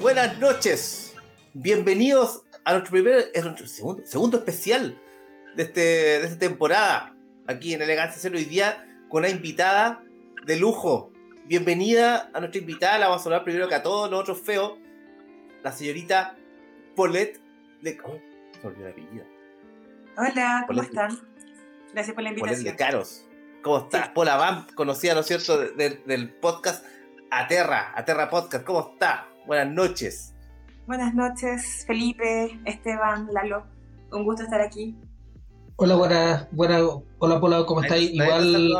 Buenas noches. Bienvenidos a nuestro primer, segundo, segundo especial de, este, de esta temporada aquí en Elegancia Cero hoy día con una invitada de lujo. Bienvenida a nuestra invitada, la vamos a hablar primero que a todos los otros feos, la señorita Paulette de... Oh, se olvidó la apellido. Hola, ¿cómo están? Gracias por la invitación. Paulette de Caros. ¿Cómo estás? Paula Bam, conocida, ¿no es cierto?, del podcast Aterra, Aterra Podcast. ¿Cómo está? Buenas noches. Buenas noches, Felipe, Esteban, Lalo. Un gusto estar aquí. Hola, buenas, buenas, hola Paula, ¿cómo estáis? Igual,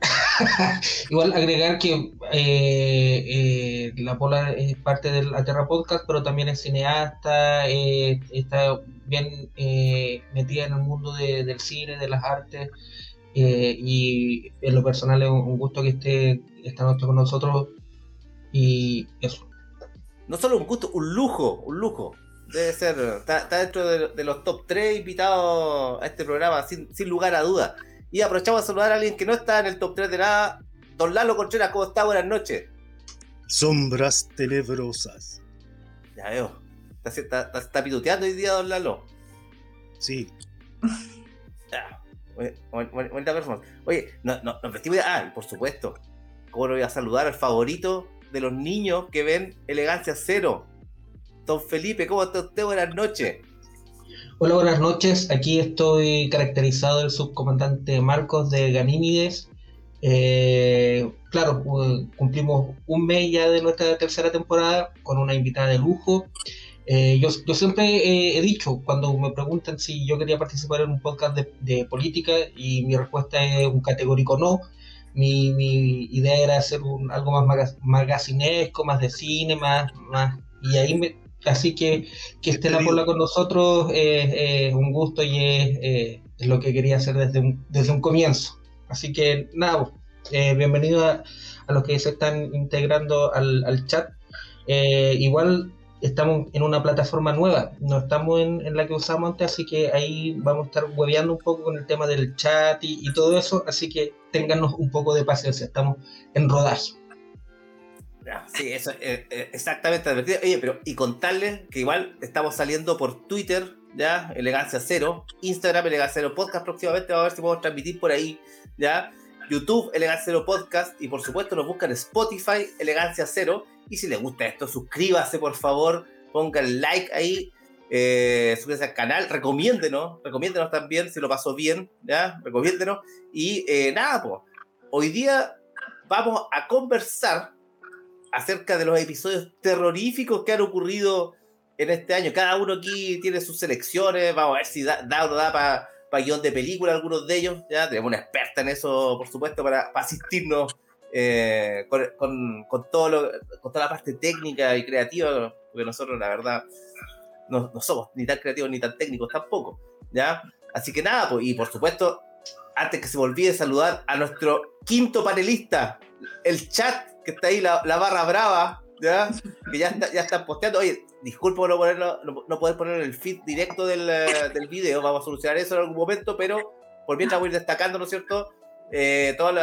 igual agregar que eh, eh, la Pola es parte del Aterra Podcast, pero también es cineasta, eh, está bien metida en el mundo del cine, de las artes, y en lo personal es un, gusto que esté esta noche con nosotros, y eso no solo un gusto, un lujo, un lujo. Debe ser, está, dentro de, los top 3 invitados a este programa, sin, lugar a duda. Y aprovechamos a saludar a alguien que no está en el top 3 de nada. Don Lalo Contreras, ¿cómo está? Buenas noches. Sombras tenebrosas. Ya veo. ¿Está, está, pituteando hoy día, don Lalo? Sí. Ya. Buena persona. Oye, no, no, nos vestimos. Ah, por supuesto. ¿Cómo lo voy a saludar al favorito de los niños que ven Elegancia Cero. Don Felipe, ¿cómo está usted? Buenas noches. Hola, buenas noches. Aquí estoy caracterizado el subcomandante Marcos de Ganímides. Eh, claro, cumplimos un mes ya de nuestra tercera temporada con una invitada de lujo. Eh, yo, siempre he dicho, cuando me preguntan si yo quería participar en un podcast de política, y mi respuesta es un categórico no, mi, mi idea era hacer un, algo más magacinesco, más de cine, más, más y ahí me, así que que esté la Pola con nosotros es un gusto y es, lo que quería hacer desde un, desde un comienzo. Así que nada, eh, bienvenido a, los que se están integrando al, al chat. Eh, igual estamos en una plataforma nueva, no estamos en, la que usamos antes, así que ahí vamos a estar hueveando un poco con el tema del chat y, todo eso, así que téngannos un poco de paciencia, estamos en rodaje. Sí, eso es eh, exactamente Oye, pero y contarles que igual estamos saliendo por Twitter, ya, Elegancia Cero, Instagram, Elegancia Cero Podcast, próximamente vamos a ver si podemos transmitir por ahí, ya, YouTube, Elegancia Cero Podcast, y por supuesto nos buscan Spotify, Elegancia Cero, y si les gusta esto, suscríbase por favor, pongan like ahí, eh, suscríbanse al canal, recomiéndenos, recomiéndenos también si lo pasó bien, ¿ya? Recomiéndenos. Y eh, nada, pues, hoy día vamos a conversar acerca de los episodios terroríficos que han ocurrido en este año. Cada uno aquí tiene sus selecciones, vamos a ver si da, da o no da para guion de película algunos de ellos, ya tenemos una experta en eso, por supuesto, para asistirnos eh, con, todo con toda la parte técnica y creativa, porque nosotros la verdad no, somos ni tan creativos ni tan técnicos tampoco, ¿ya? Así que nada, pues, y por supuesto, antes que se me olvide saludar a nuestro quinto panelista, el chat, que está ahí, la, barra brava, ¿ya? Que ya, está, ya están posteando. Oye, disculpo no, ponerlo, no, poder poner el feed directo del, eh, del video, vamos a solucionar eso en algún momento, pero por mientras voy a ir destacando, ¿no es cierto? eh, todos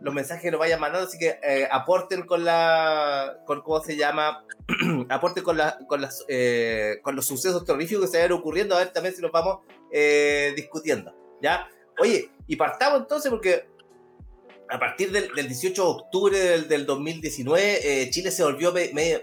los mensajes que nos vayan mandando, así que eh, aporten con la, con cómo se llama, aporten con, la, con, las, con los sucesos terroríficos que se vayan ocurriendo, a ver también si los vamos discutiendo, ¿ya? Oye, y partamos entonces porque a partir del, 18 de octubre del, del 2019, Chile se volvió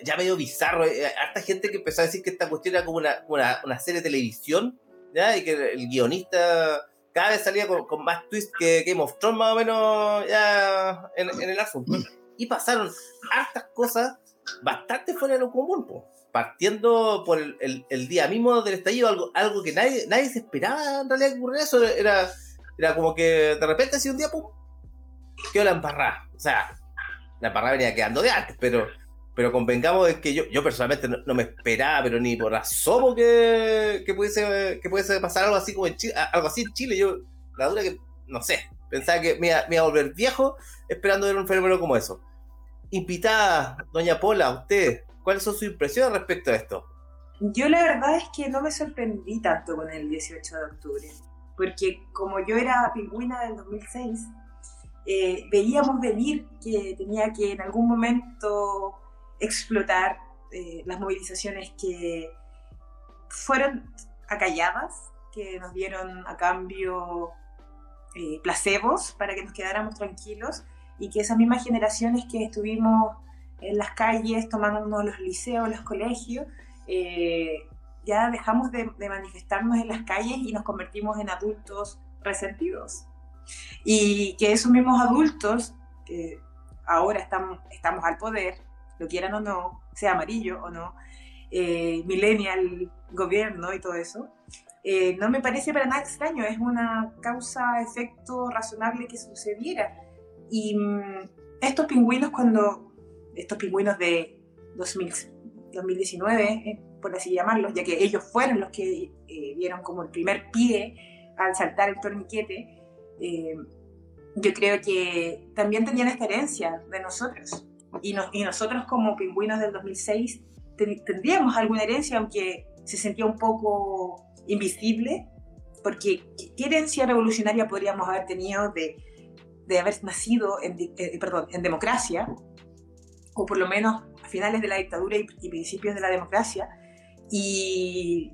ya medio bizarro. harta gente que empezó a decir que esta cuestión era como una, una, una serie de televisión, ¿ya? Y que el guionista cada vez salía con, más twist que Game of Thrones, más o menos, ya en, el asunto. Y pasaron hartas cosas bastante fuera de lo común, partiendo por el, día mismo del estallido, algo, algo que nadie, nadie se esperaba en realidad que ocurriera eso. Era, era como que de repente, así un día, pum, quedó la embarrada. O sea, la embarrada venía quedando de antes, pero pero convengamos de que yo, yo personalmente no, me esperaba, pero ni por asomo que, que, pudiese, que pudiese pasar algo así como en Chile, algo así en Chile. Yo, la duda que, no sé, pensaba que me iba, a volver viejo esperando ver un fenómeno como eso. Invitada, doña Pola, usted, ¿cuáles son sus impresiones respecto a esto? Yo la verdad es que no me sorprendí tanto con el 18 de octubre, porque como yo era pingüina del 2006, eh, veíamos venir que tenía que en algún momento explotar eh, las movilizaciones que fueron acalladas, que nos dieron a cambio eh, placebos para que nos quedáramos tranquilos y que esas mismas generaciones que estuvimos en las calles tomándonos los liceos, los colegios, eh, ya dejamos de, manifestarnos en las calles y nos convertimos en adultos resentidos. Y que esos mismos adultos, que ahora estamos, estamos al poder, lo quieran o no, sea amarillo o no, eh, millennial, gobierno y todo eso, eh, no me parece para nada extraño, es una causa-efecto razonable que sucediera. Y mm, estos pingüinos cuando, estos pingüinos de 2019, eh, por así llamarlos, ya que ellos fueron los que dieron como el primer pie al saltar el torniquete, yo creo que también tenían esta herencia de nosotros. Y, nosotros como pingüinos del 2006 tendríamos alguna herencia, aunque se sentía un poco invisible, porque ¿qué herencia revolucionaria podríamos haber tenido de, de haber nacido en, eh, perdón, en democracia, o por lo menos a finales de la dictadura y, principios de la democracia? Y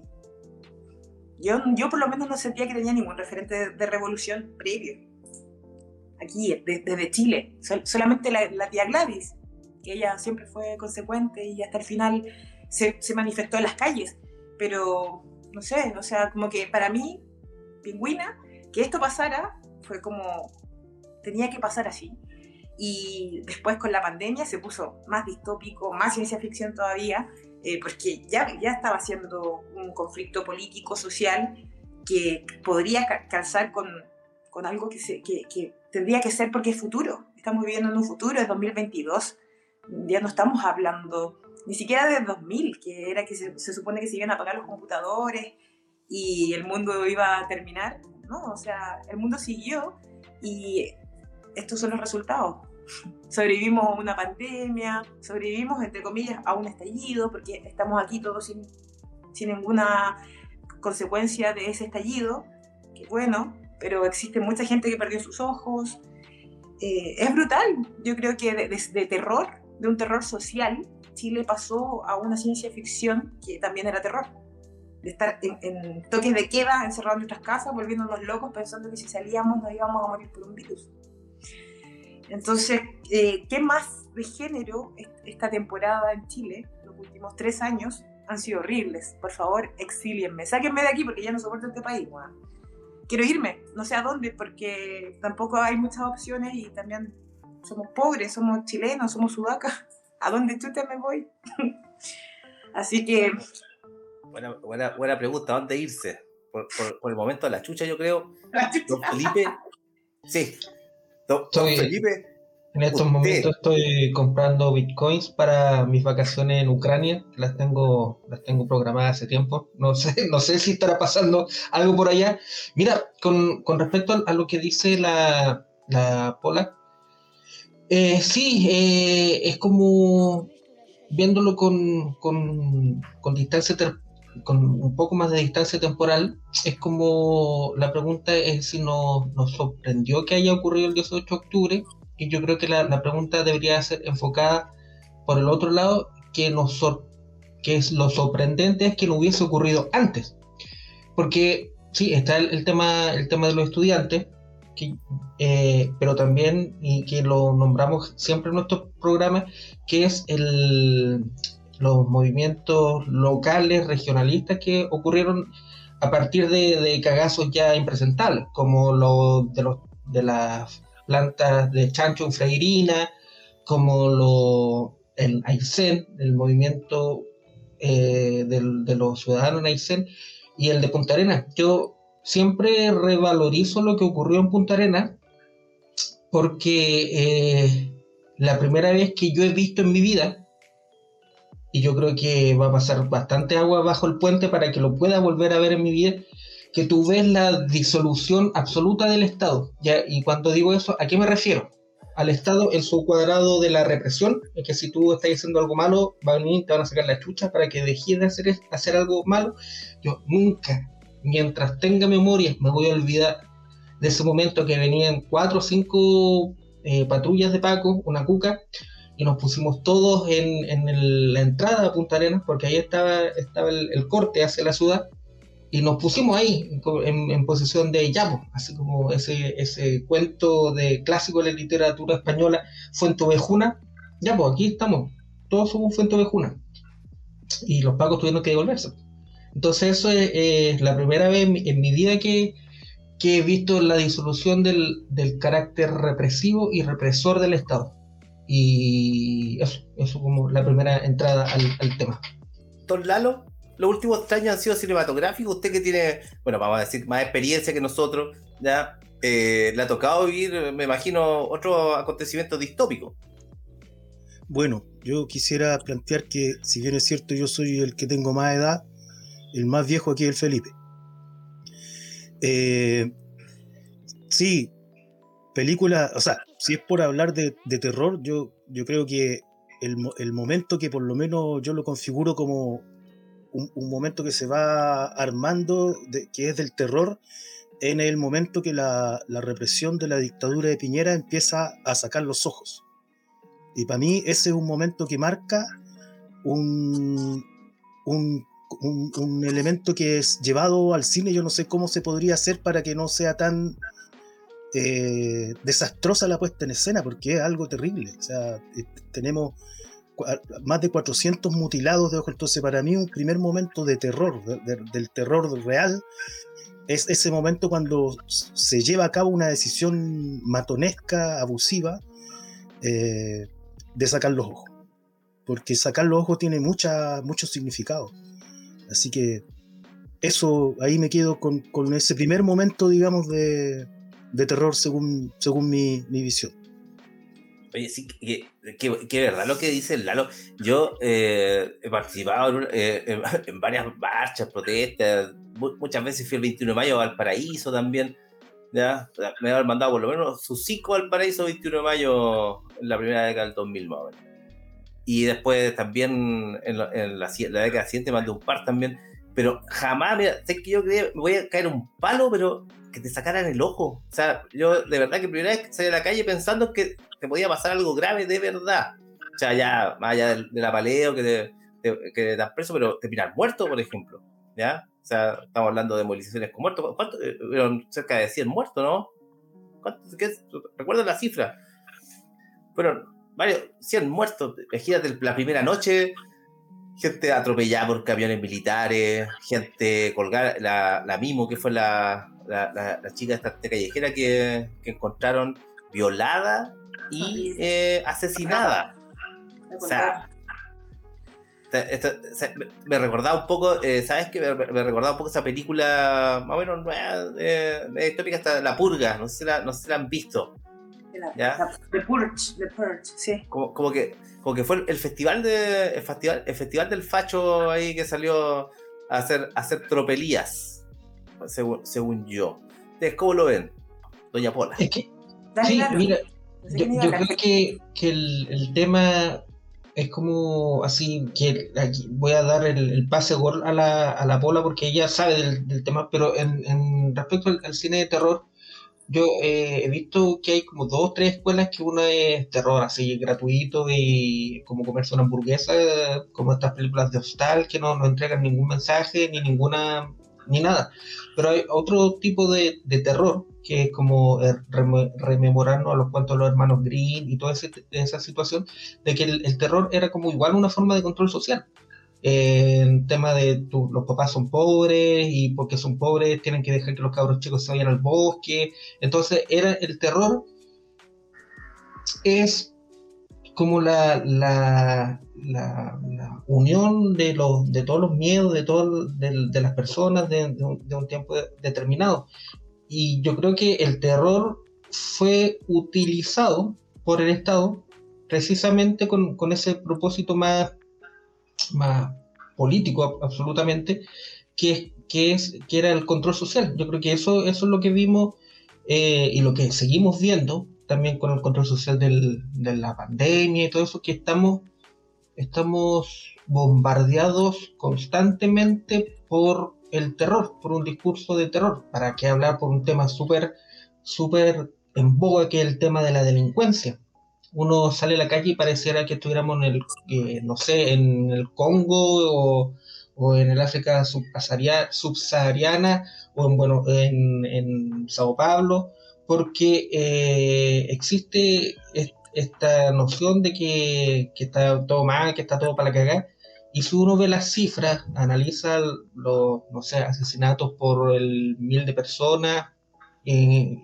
yo, yo por lo menos no sentía que tenía ningún referente de, revolución previo. Aquí, desde Chile, solamente la, la tía Gladys, que ella siempre fue consecuente y hasta el final se, se, manifestó en las calles. Pero, no sé, o sea, como que para mí, pingüina, que esto pasara fue como, tenía que pasar así. Y después con la pandemia se puso más distópico, más ciencia ficción todavía, eh, porque ya, ya estaba siendo un conflicto político, social, que podría calzar con, con algo que, se, que, que tendría que ser porque es futuro. Estamos viviendo en un futuro, es 2022 ya no estamos hablando ni siquiera de 2000, que era que se, supone que se iban a apagar los computadores y el mundo iba a terminar. No, o sea, el mundo siguió y estos son los resultados. Sobrevivimos a una pandemia, sobrevivimos, entre comillas, a un estallido, porque estamos aquí todos sin, sin ninguna consecuencia de ese estallido, que bueno, pero existe mucha gente que perdió sus ojos. Eh, es brutal, yo creo que de terror de un terror social, Chile pasó a una ciencia ficción que también era terror. De estar en, toques de queda, encerrados en nuestras casas, volviéndonos locos, pensando que si salíamos nos íbamos a morir por un virus. Entonces, eh, ¿qué más de género esta temporada en Chile, los últimos tres años, han sido horribles? Por favor, exílienme. Sáquenme de aquí porque ya no soporto este país. Quiero irme, no sé a dónde, porque tampoco hay muchas opciones y también somos pobres, somos chilenos, somos sudacas. ¿A dónde tú te me voy? Así que... Buena, buena, buena pregunta, ¿a dónde irse? Por, por, el momento la chucha, yo creo. Don Felipe. Sí. Don, Felipe. En estos momentos estoy comprando bitcoins para mis vacaciones en Ucrania. Las tengo, las tengo programadas hace tiempo. No sé, no sé si estará pasando algo por allá. Mira, con, con respecto a lo que dice la, la Pola, eh, sí, eh, es como viéndolo con, con, distancia, con un poco más de distancia temporal, es como la pregunta es si nos, sorprendió que haya ocurrido el 18 de octubre, y yo creo que la, pregunta debería ser enfocada por el otro lado, que, nos es lo sorprendente es que no hubiese ocurrido antes. Porque sí, está el, tema, el tema de los estudiantes, eh, pero también, y que lo nombramos siempre en nuestros programas, que es el, los movimientos locales, regionalistas que ocurrieron a partir de, cagazos ya impresentables, como lo de, los, de las plantas de chancho Freirina, como lo, el Aysén, el movimiento eh, de los ciudadanos en Aysén, y el de Punta Arenas. Yo siempre revalorizo lo que ocurrió en Punta Arena porque eh, la primera vez que yo he visto en mi vida y yo creo que va a pasar bastante agua bajo el puente para que lo pueda volver a ver en mi vida, que tú ves la disolución absoluta del Estado. ¿ya? Y cuando digo eso, ¿a qué me refiero? Al Estado en su cuadrado de la represión, es que si tú estás haciendo algo malo, van a venir, te van a sacar la chucha para que dejes de hacer, hacer algo malo. Yo nunca, mientras tenga memoria, me voy a olvidar de ese momento que venían cuatro o cinco eh, patrullas de Paco, una cuca, y nos pusimos todos en, en la entrada a Punta Arenas, porque ahí estaba, estaba el, corte hacia la ciudad, y nos pusimos ahí en, posición de llamo, así como ese, ese cuento de clásico de la literatura española, Fuente Ovejuna. Ya, pues aquí estamos, todos somos Fuente Ovejuna. Y los pacos tuvieron que devolverse. Entonces, eso es, la primera vez en mi vida que, que he visto la disolución del, del carácter represivo y represor del Estado. Y eso, eso como la primera entrada al, tema. Don Lalo, los últimos años han sido cinematográficos. Usted que tiene, bueno, vamos a decir, más experiencia que nosotros, ¿ya? Eh, le ha tocado vivir, me imagino, otro acontecimiento distópico. Bueno, yo quisiera plantear que, si bien es cierto, yo soy el que tengo más edad, el más viejo aquí es el Felipe. Eh, sí, película, o sea, si es por hablar de, terror, yo, yo creo que el, momento que por lo menos yo lo configuro como un, momento que se va armando, que es del terror, en el momento que la, represión de la dictadura de Piñera empieza a sacar los ojos. Y para mí ese es un momento que marca un, un un, elemento que es llevado al cine, yo no sé cómo se podría hacer para que no sea tan eh, desastrosa la puesta en escena, porque es algo terrible. O sea, eh, tenemos más de 400 mutilados de ojos, entonces para mí un primer momento de terror, del terror real, es ese momento cuando se lleva a cabo una decisión matonesca, abusiva, eh, de sacar los ojos. Porque sacar los ojos tiene mucha, mucho significado. Así que eso, ahí me quedo con, ese primer momento, digamos, de, terror según, según mi, visión. Oye, sí, que, verdad lo que dice Lalo. Yo eh, he participado eh, en, varias marchas, protestas. Muchas veces fui el 21 de mayo a Valparaíso también. ¿ya? Me han mandado por lo menos sus cinco Valparaíso 21 de mayo en la primera década del 2000 más y después también en, la, década siguiente mandé un par también. Pero jamás, mira, sé que yo creía, me voy a caer un palo, pero que te sacaran el ojo. O sea, yo de verdad que primera vez salí a la calle pensando que te podía pasar algo grave de verdad. O sea, ya, más allá de, la paleo, que te, que te das preso, pero te miran muerto, por ejemplo. ¿Ya? O sea, estamos hablando de movilizaciones con muertos. ¿Cuántos? Eh, cerca de 100 muertos, ¿no? ¿Qué la cifra. Fueron varios, 100 muertos. Imagínate la primera noche, gente atropellada por camiones militares, gente colgada, la, la Mimo, que fue la, la, chica esta callejera que, que, encontraron violada y eh, asesinada. O sea, me recordaba un poco, eh, ¿sabes qué? Me, recordaba un poco esa película más o menos nueva, eh, histórica, hasta La Purga, no sé si la, no sé si la han visto. The Purge, The Purge, sí. Como, que, como que fue el festival de el festival, el festival del facho ahí que salió a hacer, hacer tropelías, según, según yo. Ustedes cómo lo ven, Doña Pola. Es que, sí, mira, yo, creo que, que el, el, tema es como así que voy a dar el, pase gol a la, a la Pola porque ella sabe del, del tema, pero en, en respecto al, cine de terror, yo eh, he visto que hay como dos o tres escuelas que una es terror, así gratuito y como comerse una hamburguesa, como estas películas de hostal que no, no entregan ningún mensaje ni ninguna ni nada. Pero hay otro tipo de, terror que es como eh, rememorarnos a los cuentos de los hermanos Green y toda esa situación de que el, el terror era como igual una forma de control social en tema de los papás son pobres y porque son pobres tienen que dejar que los cabros chicos se vayan al bosque. Entonces era el terror es como la, unión de, los, de todos los miedos de, todo, de, las personas de, un, de un tiempo determinado. Y yo creo que el terror fue utilizado por el Estado precisamente con, con ese propósito más más político absolutamente, que, que, es, que era el control social. Yo creo que eso, eso es lo que vimos eh, y lo que seguimos viendo también con el control social del, de la pandemia y todo eso, que estamos, estamos bombardeados constantemente por el terror, por un discurso de terror. ¿Para qué hablar por un tema súper, súper en boga que es el tema de la delincuencia? Uno sale a la calle y pareciera que estuviéramos en el, eh, no sé, en el Congo o, o en el África subsahariana o en, bueno, en, en Sao Paulo, porque eh, existe esta noción de que, que, está todo mal, que está todo para la cagada, y si uno ve las cifras, analiza los, no sé, asesinatos por el mil de personas, y,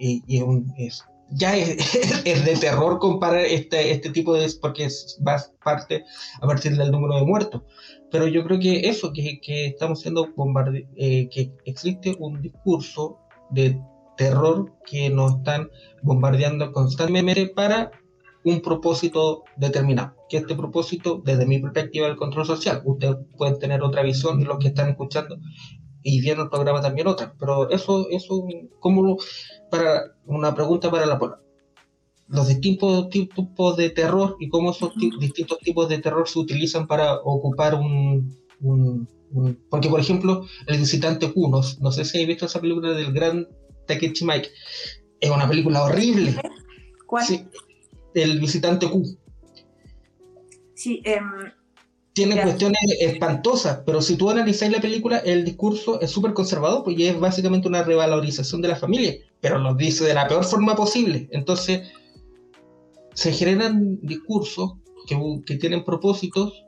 es, ya es, de terror comparar este, este tipo de... porque es, va parte a partir del número de muertos. Pero yo creo que eso, que, que estamos siendo bombardeados, eh, que existe un discurso de terror que nos están bombardeando constantemente para un propósito determinado. Que este propósito, desde mi perspectiva, del control social. Ustedes pueden tener otra visión y los que están escuchando y viendo el programa también otra. Pero eso, eso, como para una pregunta para la pola. Los distintos tipos de terror y cómo esos distintos tipos de terror se utilizan para ocupar un, porque por ejemplo el visitante Q no, no sé si habéis visto esa película del gran Takechi Mike es una película horrible ¿Cuál? El visitante Q. Sí, eh, tiene cuestiones espantosas, pero si tú analizas la película, el discurso es súper conservador, pues es básicamente una revalorización de la familia, pero lo dice de la peor forma posible. Entonces, se generan discursos que, que tienen propósitos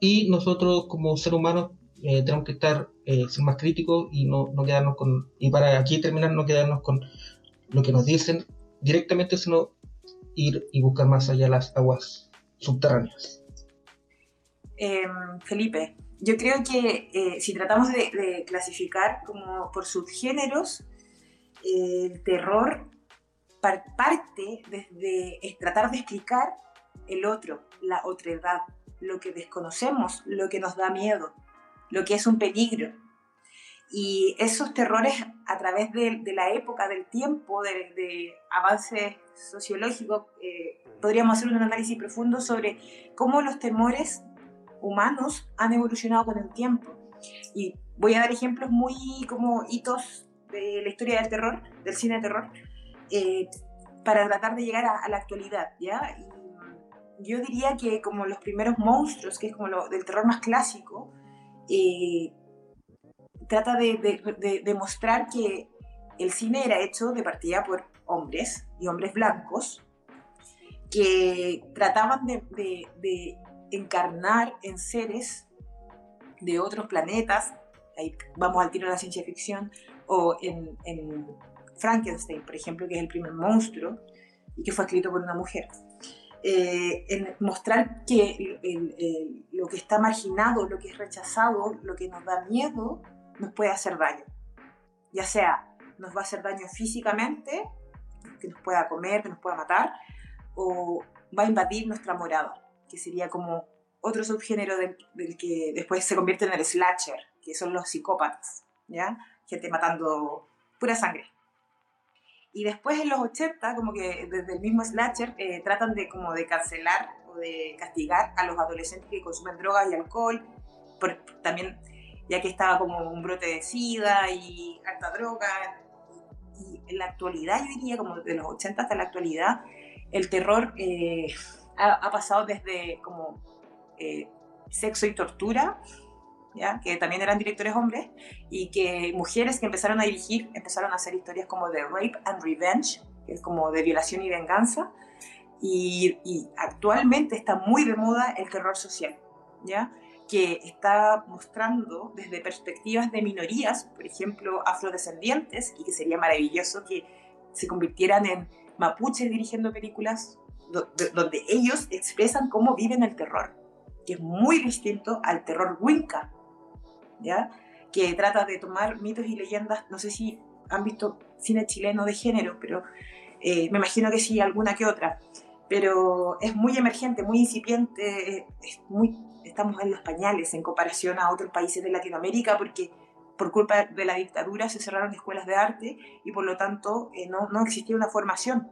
y nosotros como seres humanos eh, tenemos que estar eh, ser más críticos y no, no, quedarnos con, y para aquí terminar, no quedarnos con lo que nos dicen directamente, sino ir y buscar más allá las aguas subterráneas. Em, Felipe, yo creo que eh, si tratamos de, clasificar como por subgéneros, el terror parte desde tratar de explicar el otro, la otredad, lo que desconocemos, lo que nos da miedo, lo que es un peligro. Y esos terrores a través de, la época, del tiempo, de, de avances sociológicos, eh, podríamos hacer un análisis profundo sobre cómo los temores humanos han evolucionado con el tiempo. Y voy a dar ejemplos muy como hitos de la historia del terror, del cine de terror, eh, para tratar de llegar a, la actualidad, ¿ya? yo diría que como los primeros monstruos, que es como lo del terror más clásico, eh, trata de, demostrar que el cine era hecho de partida por hombres y hombres blancos que trataban de, encarnar en seres de otros planetas, ahí vamos al tiro de la ciencia ficción, o en, Frankenstein, por ejemplo, que es el primer monstruo y que fue escrito por una mujer. Eh, en mostrar que lo que está marginado, lo que es rechazado, lo que nos da miedo, nos puede hacer daño. Ya sea nos va a hacer daño físicamente, que nos pueda comer, que nos pueda matar, o va a invadir nuestra morada que sería como otro subgénero del, que después se convierte en el slasher, que son los psicópatas, ¿ya? Gente matando pura sangre. Y después en los 80, como que desde el mismo slasher, eh, tratan de como de cancelar o de castigar a los adolescentes que consumen drogas y alcohol, también ya que estaba como un brote de sida y harta droga. Y, en la actualidad, yo diría como de los 80 hasta la actualidad, el terror... Eh, ha, pasado desde como eh, sexo y tortura, ¿ya? que también eran directores hombres, y que mujeres que empezaron a dirigir empezaron a hacer historias como de rape and revenge, que es como de violación y venganza, y, actualmente está muy de moda el terror social, ¿ya? Que está mostrando desde perspectivas de minorías, por ejemplo, afrodescendientes, y que sería maravilloso que se convirtieran en mapuches dirigiendo películas donde ellos expresan cómo viven el terror, que es muy distinto al terror Winca, ¿ya? que trata de tomar mitos y leyendas, no sé si han visto cine chileno de género, pero eh, me imagino que sí, alguna que otra, pero es muy emergente, muy incipiente, es muy, estamos en los pañales en comparación a otros países de Latinoamérica porque por culpa de la dictadura se cerraron escuelas de arte y por lo tanto eh, no, no, existía una formación.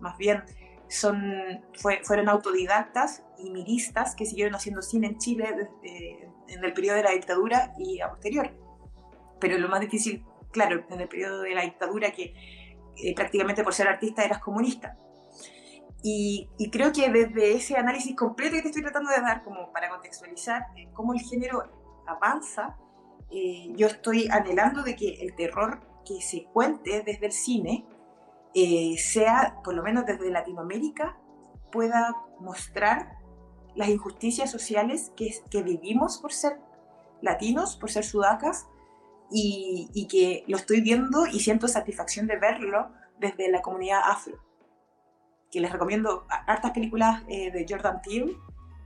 Más bien son, fueron autodidactas y miristas que siguieron haciendo cine en Chile eh, en el periodo de la dictadura y a posterior. Pero lo más difícil, claro, en el periodo de la dictadura que eh, prácticamente por ser artista eras comunista. Y, y, creo que desde ese análisis completo que te estoy tratando de dar, como para contextualizar cómo el género avanza, eh, yo estoy anhelando de que el terror que se cuente desde el cine eh, sea, por lo menos desde Latinoamérica, pueda mostrar las injusticias sociales que, que vivimos por ser latinos, por ser sudacas, y, y, que lo estoy viendo y siento satisfacción de verlo desde la comunidad afro. Que les recomiendo hartas películas eh, de Jordan Peele,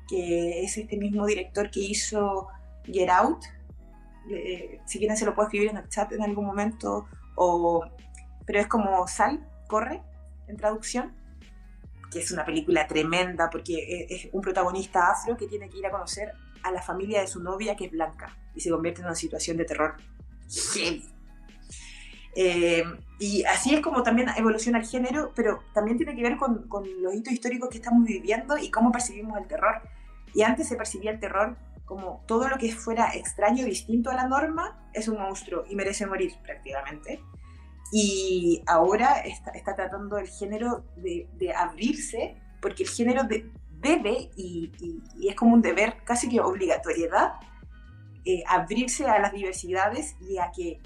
que es este mismo director que hizo Get Out, si quieren se lo puedo escribir en el chat en algún momento, o, pero es como Sal, corre, en traducción, que es una película tremenda porque es, un protagonista afro que tiene que ir a conocer a la familia de su novia que es blanca y se convierte en una situación de terror. Eh, y así es como también evoluciona el género, pero también tiene que ver con, con, los hitos históricos que estamos viviendo y cómo percibimos el terror. Y antes se percibía el terror como todo lo que fuera extraño, distinto a la norma, es un monstruo y merece morir prácticamente. Y ahora está, está tratando el género de, de, abrirse, porque el género debe, y, y, es como un deber, casi que obligatoriedad, eh, abrirse a las diversidades y a que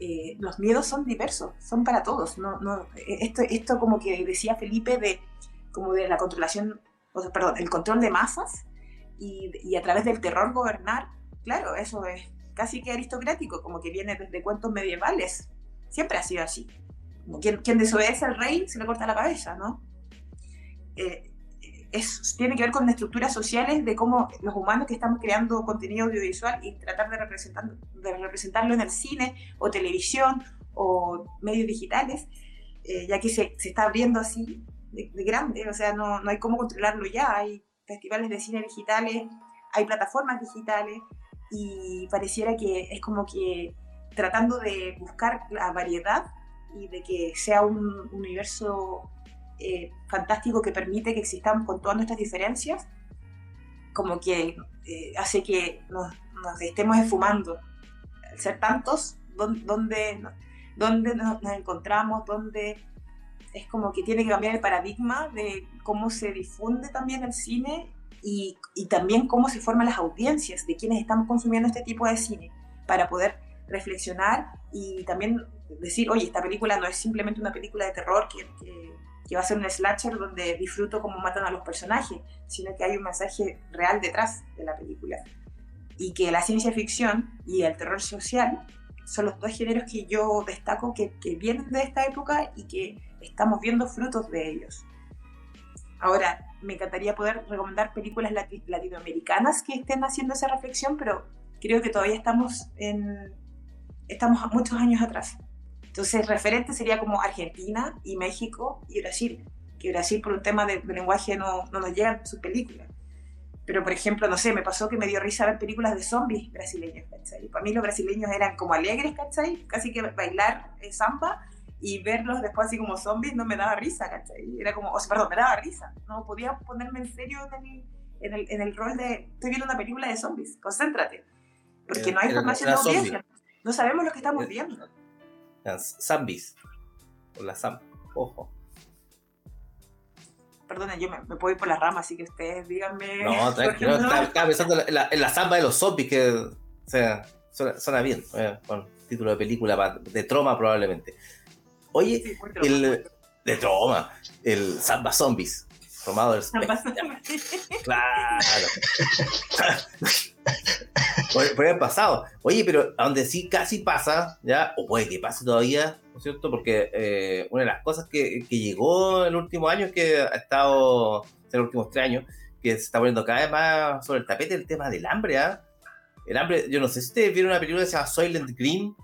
eh, los miedos son diversos, son para todos. No, no, esto, esto como que decía Felipe de, como de la controlación, o sea, perdón, el control de masas, y, a través del terror gobernar, claro, eso es casi que aristocrático, como que viene desde cuentos medievales. Siempre ha sido así. quien, quien desobedece al rey se le corta la cabeza, ¿no? Eh, es, tiene que ver con estructuras sociales de cómo los humanos que estamos creando contenido audiovisual y tratar de, representar, de representarlo en el cine o televisión o medios digitales, eh, ya que se, se, está abriendo así de, de, grande, o sea, no, no hay cómo controlarlo ya, hay festivales de cine digitales, hay plataformas digitales y pareciera que es como que tratando de buscar la variedad y de que sea un universo eh, fantástico que permite que existamos con todas nuestras diferencias, como que eh, hace que nos, nos, estemos esfumando. Al ser tantos, ¿dónde, dónde nos, nos encontramos? ¿Dónde es como que tiene que cambiar el paradigma de cómo se difunde también el cine y, y, también cómo se forman las audiencias de quienes estamos consumiendo este tipo de cine para poder reflexionar y también decir, oye, esta película no es simplemente una película de terror que, que, que va a ser un slasher donde disfruto cómo matan a los personajes, sino que hay un mensaje real detrás de la película. Y que la ciencia ficción y el terror social son los dos géneros que yo destaco que, que vienen de esta época y que estamos viendo frutos de ellos. Ahora, me encantaría poder recomendar películas latinoamericanas que estén haciendo esa reflexión, pero creo que todavía estamos en estamos muchos años atrás. Entonces, referente sería como Argentina y México y Brasil, que Brasil por un tema de, de lenguaje no, no, nos llegan sus películas. Pero, por ejemplo, no sé, me pasó que me dio risa ver películas de zombies brasileños, ¿cachai? Para mí los brasileños eran como alegres, ¿cachai? Casi que bailar eh, samba y verlos después así como zombies no me daba risa, ¿cachai? Era como, o sea, perdón, me daba risa. No podía ponerme en serio en el, en el, en el rol de, estoy viendo una película de zombies, concéntrate. Porque no hay información de audiencia. No sabemos lo que estamos viendo. Zombies. O la Sam. Ojo. Perdona, yo me, me, puedo ir por las ramas, así que ustedes díganme. No, tranquilo. Estaba, estaba, pensando en la, en la, samba de los zombies, que o sea, suena, suena bien. Eh, con título de película de troma, probablemente. Oye, sí, el, de troma, el Samba Zombies, tomado del Claro. por, por el pasado. Oye, pero a donde sí casi pasa, ya, o puede que pase todavía, ¿no es cierto? Porque eh, una de las cosas que, que, llegó en el último año es que ha estado, en los últimos tres años, que se está poniendo cada vez más sobre el tapete el tema del hambre, ¿ah? El hambre, yo no sé si ustedes vieron una película que se llama Soylent Green,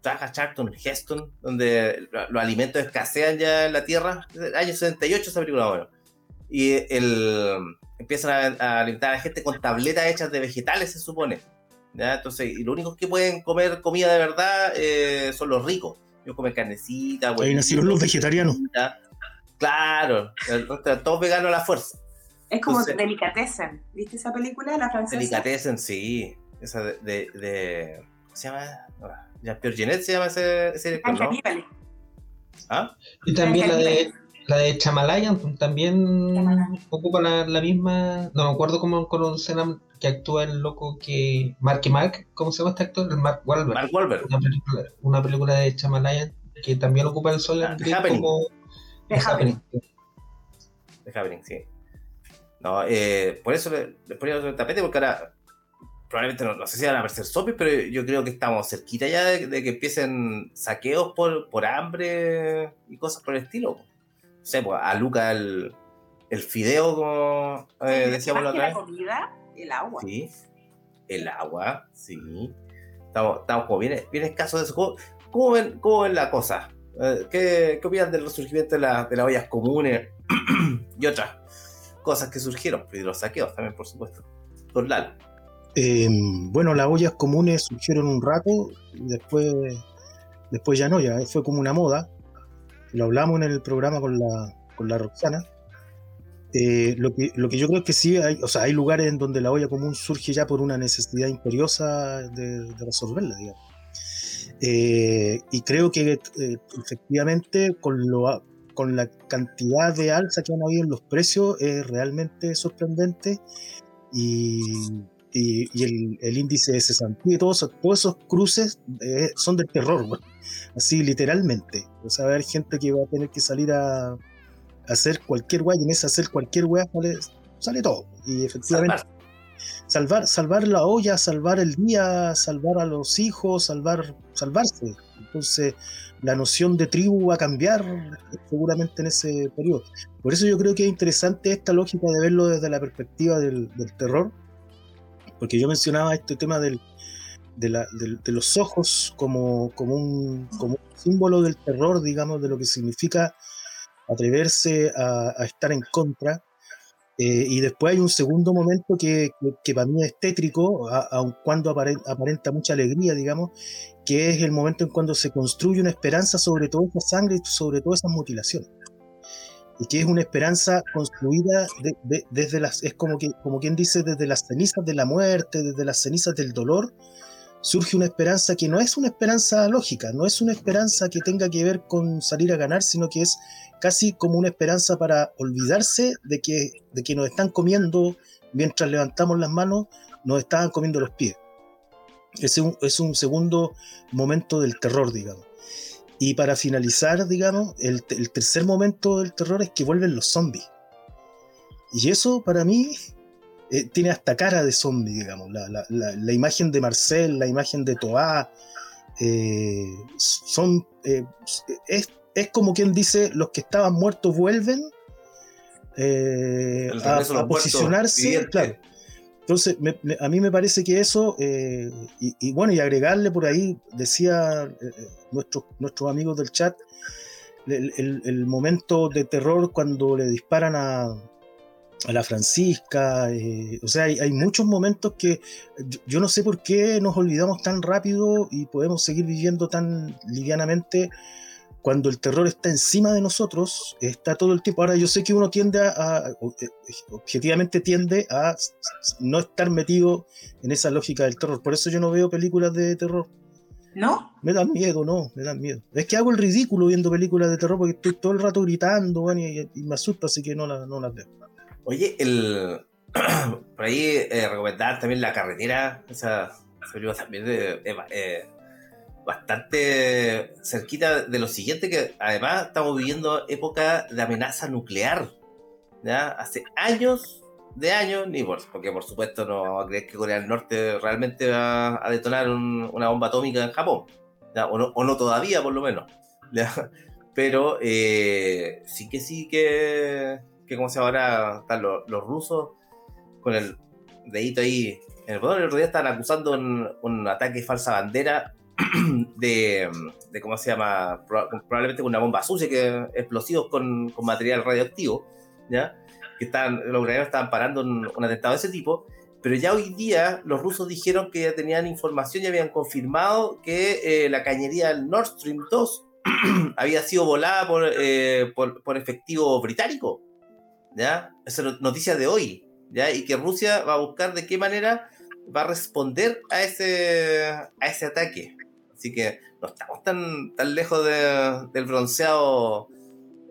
trabaja Charlton Heston, donde los alimentos escasean ya en la Tierra, año 78 esa película, bueno. y el, empiezan a, alimentar a la gente con tabletas hechas de vegetales, se supone. ¿Ya? Entonces, y los únicos que pueden comer comida de verdad eh, son los ricos. Ellos comen carnecita, Ahí nacieron los vegetarianos. Claro, todos veganos a la fuerza. Es como Delicatessen, ¿viste esa película, la francesa? Delicatessen, sí. Esa de, de, ¿cómo se llama? Jean-Pierre Genet se llama ese, ese ¿no? ¿Ah? Y también la de la de Chamalayan también ocupa la, la, misma. No me acuerdo cómo conocen que actúa el loco que. Marky Mark, ¿cómo se llama este actor? El Mark Wahlberg. Mark Wahlberg. Una película, una película de Chamalayan que también ocupa el sol ah, como. The Happening. The Happening, sí. No, eh, por eso le, le ponía el tapete, porque ahora probablemente no, sé si van a aparecer zombies, pero yo creo que estamos cerquita ya de, que empiecen saqueos por, por hambre y cosas por el estilo. No sé, pues a Luca el, el fideo, como eh, decíamos la otra vez. La comida, el agua. Sí, el agua, sí. Estamos, estamos como bien, bien escasos de eso. ¿Cómo, ven, cómo ven la cosa? Eh, ¿Qué, ¿Qué, opinan del resurgimiento de, la, de las ollas comunes y otras cosas que surgieron? Y los saqueos también, por supuesto. Don Lalo. Eh, bueno, las ollas comunes surgieron un rato, y después, después ya no, ya fue como una moda. Lo hablamos en el programa con la, con la Roxana. Eh, lo, que, lo que yo creo que sí, hay, o sea, hay lugares en donde la olla común surge ya por una necesidad imperiosa de, resolverla, digamos. Eh, y creo que efectivamente con, lo, con la cantidad de alza que han habido en los precios es realmente sorprendente y y, el, índice de cesantía y todos, todos esos cruces eh, son del terror, así literalmente. O sea, va a haber gente que va a tener que salir a, hacer cualquier weá y en ese hacer cualquier weá sale, todo. Y efectivamente, salvar. salvar. la olla, salvar el día, salvar a los hijos, salvar, salvarse. Entonces, la noción de tribu va a cambiar seguramente en ese periodo. Por eso yo creo que es interesante esta lógica de verlo desde la perspectiva del, del terror porque yo mencionaba este tema del, de, los ojos como, como, un, como, un, símbolo del terror, digamos, de lo que significa atreverse a, estar en contra. Eh, y después hay un segundo momento que, que, para mí es tétrico, aun cuando aparenta, mucha alegría, digamos, que es el momento en cuando se construye una esperanza sobre toda esa sangre y sobre todas esas mutilaciones y que es una esperanza construida desde las, es como, que, como quien dice, desde las cenizas de la muerte, desde las cenizas del dolor, surge una esperanza que no es una esperanza lógica, no es una esperanza que tenga que ver con salir a ganar, sino que es casi como una esperanza para olvidarse de que, de que nos están comiendo, mientras levantamos las manos, nos estaban comiendo los pies. Es es un segundo momento del terror, digamos. Y para finalizar, digamos, el, tercer momento del terror es que vuelven los zombies. Y eso para mí eh, tiene hasta cara de zombie, digamos. La, imagen de Marcel, la imagen de Toa, eh, son. Eh, es, como quien dice: los que estaban muertos vuelven a, posicionarse. Claro, entonces, a mí me parece que eso, y, bueno, y agregarle por ahí, decía nuestros, nuestros amigos del chat, el, momento de terror cuando le disparan a, a la Francisca, o sea, hay, hay, muchos momentos que yo, no sé por qué nos olvidamos tan rápido y podemos seguir viviendo tan livianamente cuando el terror está encima de nosotros, está todo el tiempo. Ahora yo sé que uno tiende a, eh, objetivamente tiende a no estar metido en esa lógica del terror. Por eso yo no veo películas de terror. ¿No? Me dan miedo, no, me dan miedo. Es que hago el ridículo viendo películas de terror porque estoy todo el rato gritando y, me asusto, así que no, no las veo. Oye, el por ahí eh, recomendar también la carretera, esa, película también eh, bastante cerquita de lo siguiente, que además estamos viviendo época de amenaza nuclear. ¿ya? Hace años de años, ni por, porque por supuesto no vamos a creer que Corea del Norte realmente va a detonar una bomba atómica en Japón, O, no, o, no, todavía por lo menos. Pero eh, sí que sí que, que como se ahora están los, los rusos con el dedito ahí en el botón, el otro día estaban acusando un, un ataque falsa bandera de, de, ¿cómo se llama? Probablemente con una bomba sucia, que explosivos con, con material radioactivo, ¿ya? que estaban, los ucranianos estaban parando un, un, atentado de ese tipo, pero ya hoy día los rusos dijeron que ya tenían información y habían confirmado que eh, la cañería del Nord Stream 2 había sido volada por, eh, por, por, efectivo británico. ¿Ya? Esa es noticia de hoy. ¿ya? Y que Rusia va a buscar de qué manera va a responder a ese, a ese ataque. Así que no estamos tan, tan lejos de, del bronceado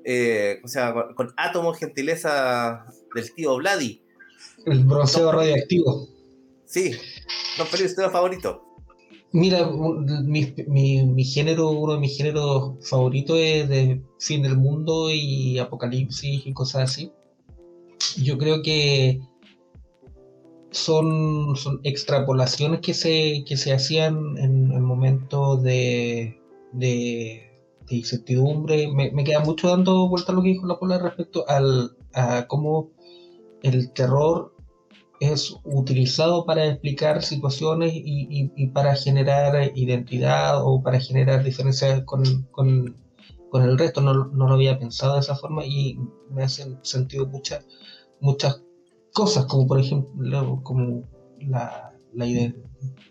eh, o sea, con, con átomos gentileza del tío Vladi. El bronceado radioactivo. Sí. Don Felipe, ¿usted favorito? Mira, mi, mi, mi, género, uno de mis géneros favoritos es de fin del mundo y apocalipsis y cosas así. Yo creo que son, son extrapolaciones que se, que se hacían en el momento de, de, incertidumbre. Me, me, queda mucho dando vuelta a lo que dijo la Pola respecto al, a cómo el terror es utilizado para explicar situaciones y, y, y, para generar identidad o para generar diferencias con, con, con el resto. No, no, lo había pensado de esa forma y me hacen sentido muchas muchas cosas, como por ejemplo como la, la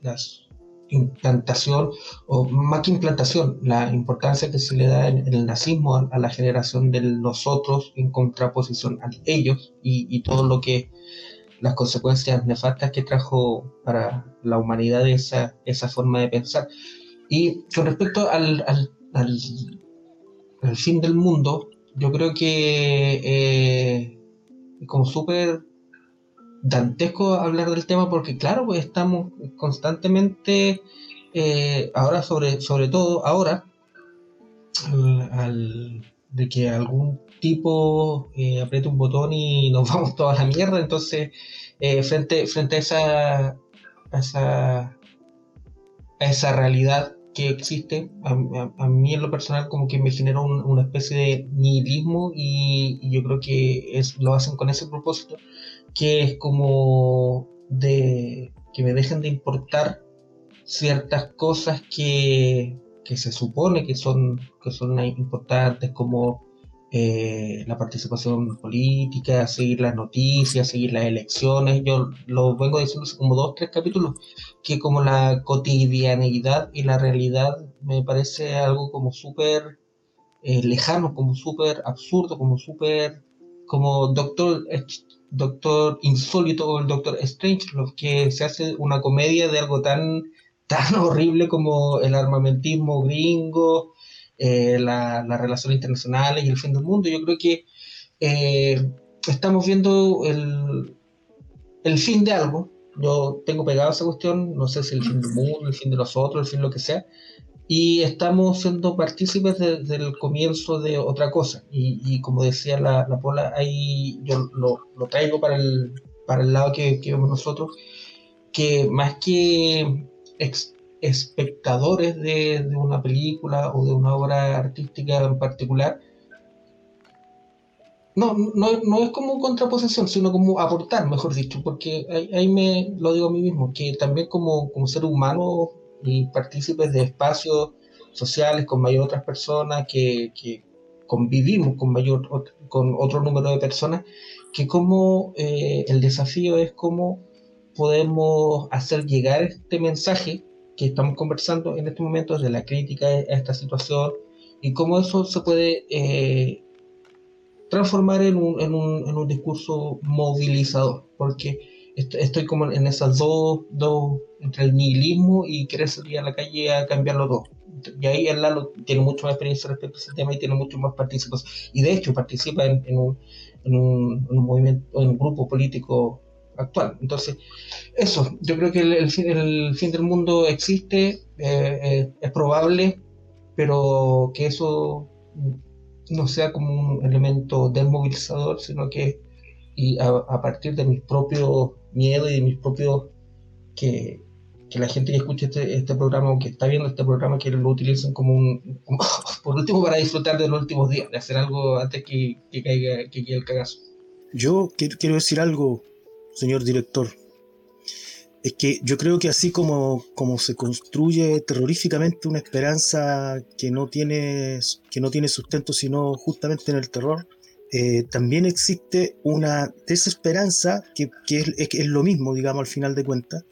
las implantación, o más que implantación, la importancia que se le da en, el nazismo a, la generación del nosotros en contraposición a ellos y, y todo lo que las consecuencias nefastas que trajo para la humanidad esa, esa forma de pensar. Y con respecto al, al, al, al fin del mundo, yo creo que eh, como súper dantesco hablar del tema porque claro, pues estamos constantemente, eh, ahora sobre, sobre todo ahora, al, de que algún tipo eh, apriete un botón y nos vamos toda la mierda. Entonces, eh, frente, frente a esa, a esa, a esa realidad que existe, a, mí en lo personal como que me generó un, una especie de nihilismo y, y, yo creo que es, lo hacen con ese propósito, que es como de que me dejen de importar ciertas cosas que, que se supone que son, que son importantes como eh, la participación política, seguir las noticias, seguir las elecciones. Yo lo vengo diciendo hace como dos, tres capítulos, que como la cotidianidad y la realidad me parece algo como súper eh, lejano, como súper absurdo, como súper, como Doctor, Doctor Insólito o el Doctor Strange, lo que se hace una comedia de algo tan, tan horrible como el armamentismo gringo, eh, las la relaciones internacionales y el fin del mundo. Yo creo que eh, estamos viendo el, el, fin de algo. Yo tengo pegado esa cuestión, no sé si el fin del mundo, el fin de los otros, el fin de lo que sea. Y estamos siendo partícipes desde el comienzo de otra cosa. Y, y como decía la, la, Pola, ahí yo lo, lo, traigo para el, para el lado que, que vemos nosotros, que más que ex, espectadores de, de, una película o de una obra artística en particular, no, no, no es como contraposición, sino como aportar, mejor dicho, porque ahí, ahí, me lo digo a mí mismo, que también como, como ser humano y partícipes de espacios sociales con mayor otras personas, que, que convivimos con mayor con otro número de personas, que como eh, el desafío es cómo podemos hacer llegar este mensaje que estamos conversando en este momento, de la crítica a esta situación y cómo eso se puede eh, transformar en un, en, un, en un, discurso movilizador, porque estoy como en esas dos, dos, entre el nihilismo y querer salir a la calle a cambiarlo todo. Y ahí el Lalo tiene mucho más experiencia respecto a ese tema y tiene mucho más participación. Y de hecho participa en, en, un, un movimiento, en un grupo político actual. Entonces, eso, yo creo que el, fin, el fin, del mundo existe, eh, eh, es probable, pero que eso no sea como un elemento desmovilizador, sino que y a, partir de mis propios miedos y de mis propios que, que la gente que escuche este, este, programa o que está viendo este programa que lo utilicen como un como, por último para disfrutar de los últimos días, de hacer algo antes que, que caiga que quede el cagazo. Yo quiero decir algo señor director, es que yo creo que así como, como se construye terroríficamente una esperanza que no, tiene, que no tiene sustento sino justamente en el terror, eh, también existe una desesperanza que, es, lo mismo, digamos, al final de cuentas,